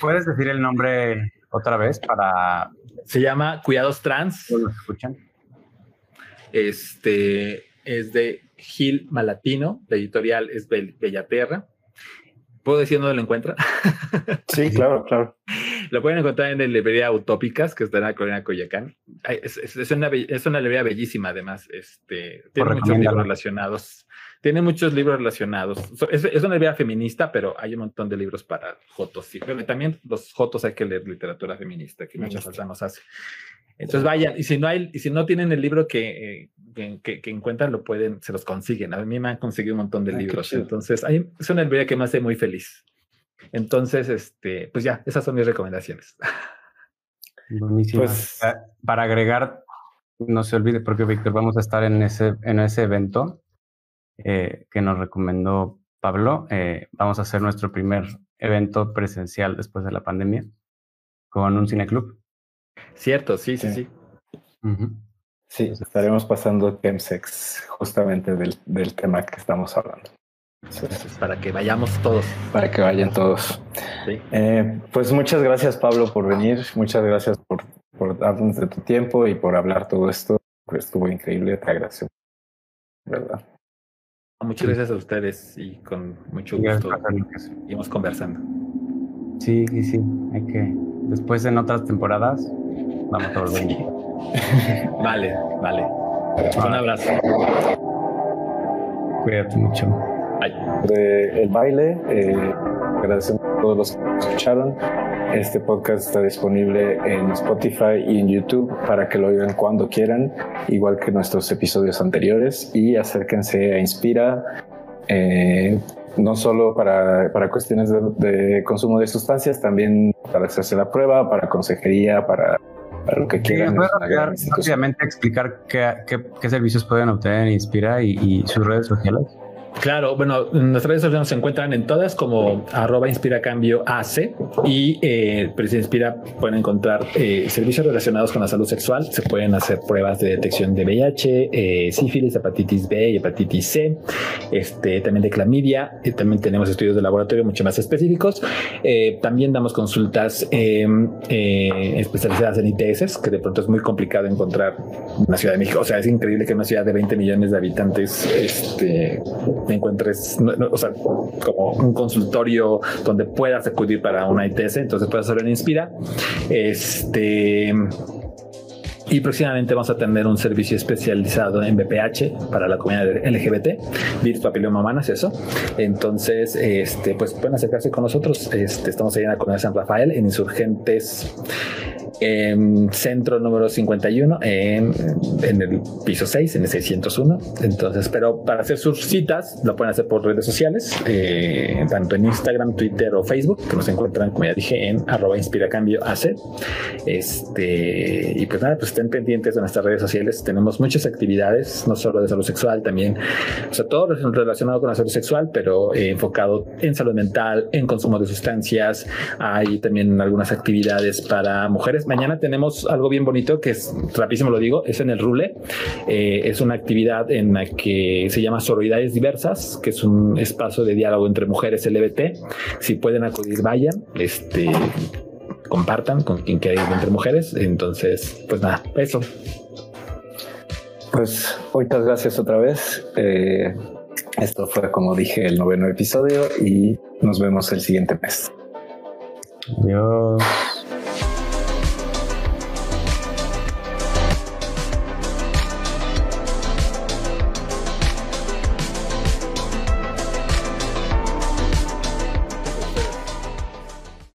¿Puedes decir el nombre otra vez para... Se llama Cuidados Trans. ¿Lo escuchan? Este es de Gil Malatino, la editorial es Bellaterra. ¿Puedo decir dónde lo encuentra? Sí, claro, claro. Lo pueden encontrar en la librería Utópicas, que está en la colonia Coyacán. Es, una, es una librería bellísima, además. Este, tiene muchos libros relacionados. Tiene muchos libros relacionados. Es, una librería feminista, pero hay un montón de libros para Jotos. Pero también los Jotos hay que leer literatura feminista, que mucha falta nos hace. Entonces vayan, y si no hay, y si no tienen el libro que, eh, que, encuentran, lo pueden, se los consiguen. A mí me han conseguido un montón de ah, libros. Entonces, hay, es una librería que me hace muy feliz. Entonces, este, pues ya, esas son mis recomendaciones. Buenísimo. Pues, para agregar, no se olvide, porque Víctor, vamos a estar en ese, en ese evento eh, que nos recomendó Pablo. Eh, vamos a hacer nuestro primer evento presencial después de la pandemia con un cineclub. Cierto, sí, sí, sí. Sí, estaremos pasando Chemsex justamente del, del tema que estamos hablando para que vayamos todos. Para que vayan todos. Eh, pues muchas gracias, Pablo, por venir. Muchas gracias por, por darnos de tu tiempo y por hablar todo esto. Estuvo increíble. Te agradezco. ¿Verdad? Muchas gracias a ustedes y con mucho gusto seguimos conversando. Sí, sí, sí. Hay que. Después en otras temporadas vamos a volver. vale, vale. Un abrazo. Cuídate mucho de el baile. Eh, agradecemos a todos los que escucharon. Este podcast está disponible en Spotify y en YouTube para que lo oigan cuando quieran, igual que nuestros episodios anteriores. Y acérquense a Inspira, eh, no solo para, para cuestiones de, consumo de sustancias, también para hacerse la prueba, para consejería, para, lo que quieran. rápidamente explicar qué, qué, servicios pueden obtener en Inspira y sus redes sociales? Claro, bueno, nuestras redes sociales se encuentran en todas como arroba inspira cambio AC y eh, pues inspira pueden encontrar eh, servicios relacionados con la salud sexual. Se pueden hacer pruebas de detección de VIH, eh, sífilis, hepatitis B y hepatitis C, este, también de clamidia. Y también tenemos estudios de laboratorio mucho más específicos. Eh, también damos consultas em, especializadas en ITS, que de pronto es muy complicado encontrar en la Ciudad de México. O sea, es increíble que en una ciudad de 20 millones de habitantes este, encuentres, o sea, como un consultorio donde puedas acudir para una ITS, entonces puedes hacerlo en Inspira. Este. Y próximamente vamos a tener un servicio especializado en BPH para la comunidad LGBT, virus papiloma humano, es eso. Entonces, este, pues pueden acercarse con nosotros. Este, estamos ahí en la comunidad San Rafael, en Insurgentes en centro número 51, en, en, el piso 6, en el 601. Entonces, pero para hacer sus citas, lo pueden hacer por redes sociales, eh, tanto en Instagram, Twitter o Facebook, que nos encuentran, como ya dije, en arroba inspiracambio AC. Este, y pues nada, pues estén pendientes de nuestras redes sociales. Tenemos muchas actividades, no solo de salud sexual, también, o sea, todo relacionado con la salud sexual, pero eh, enfocado en salud mental, en consumo de sustancias. Hay también algunas actividades para mujeres Mañana tenemos algo bien bonito que es, rapidísimo lo digo, es en el Rule. Eh, es una actividad en la que se llama Sororidades Diversas, que es un espacio de diálogo entre mujeres LGBT. Si pueden acudir, vayan. Este, compartan con quien quiera entre mujeres. Entonces, pues nada, eso. Pues muchas gracias otra vez. Eh, esto fue, como dije, el noveno episodio y nos vemos el siguiente mes. Adiós.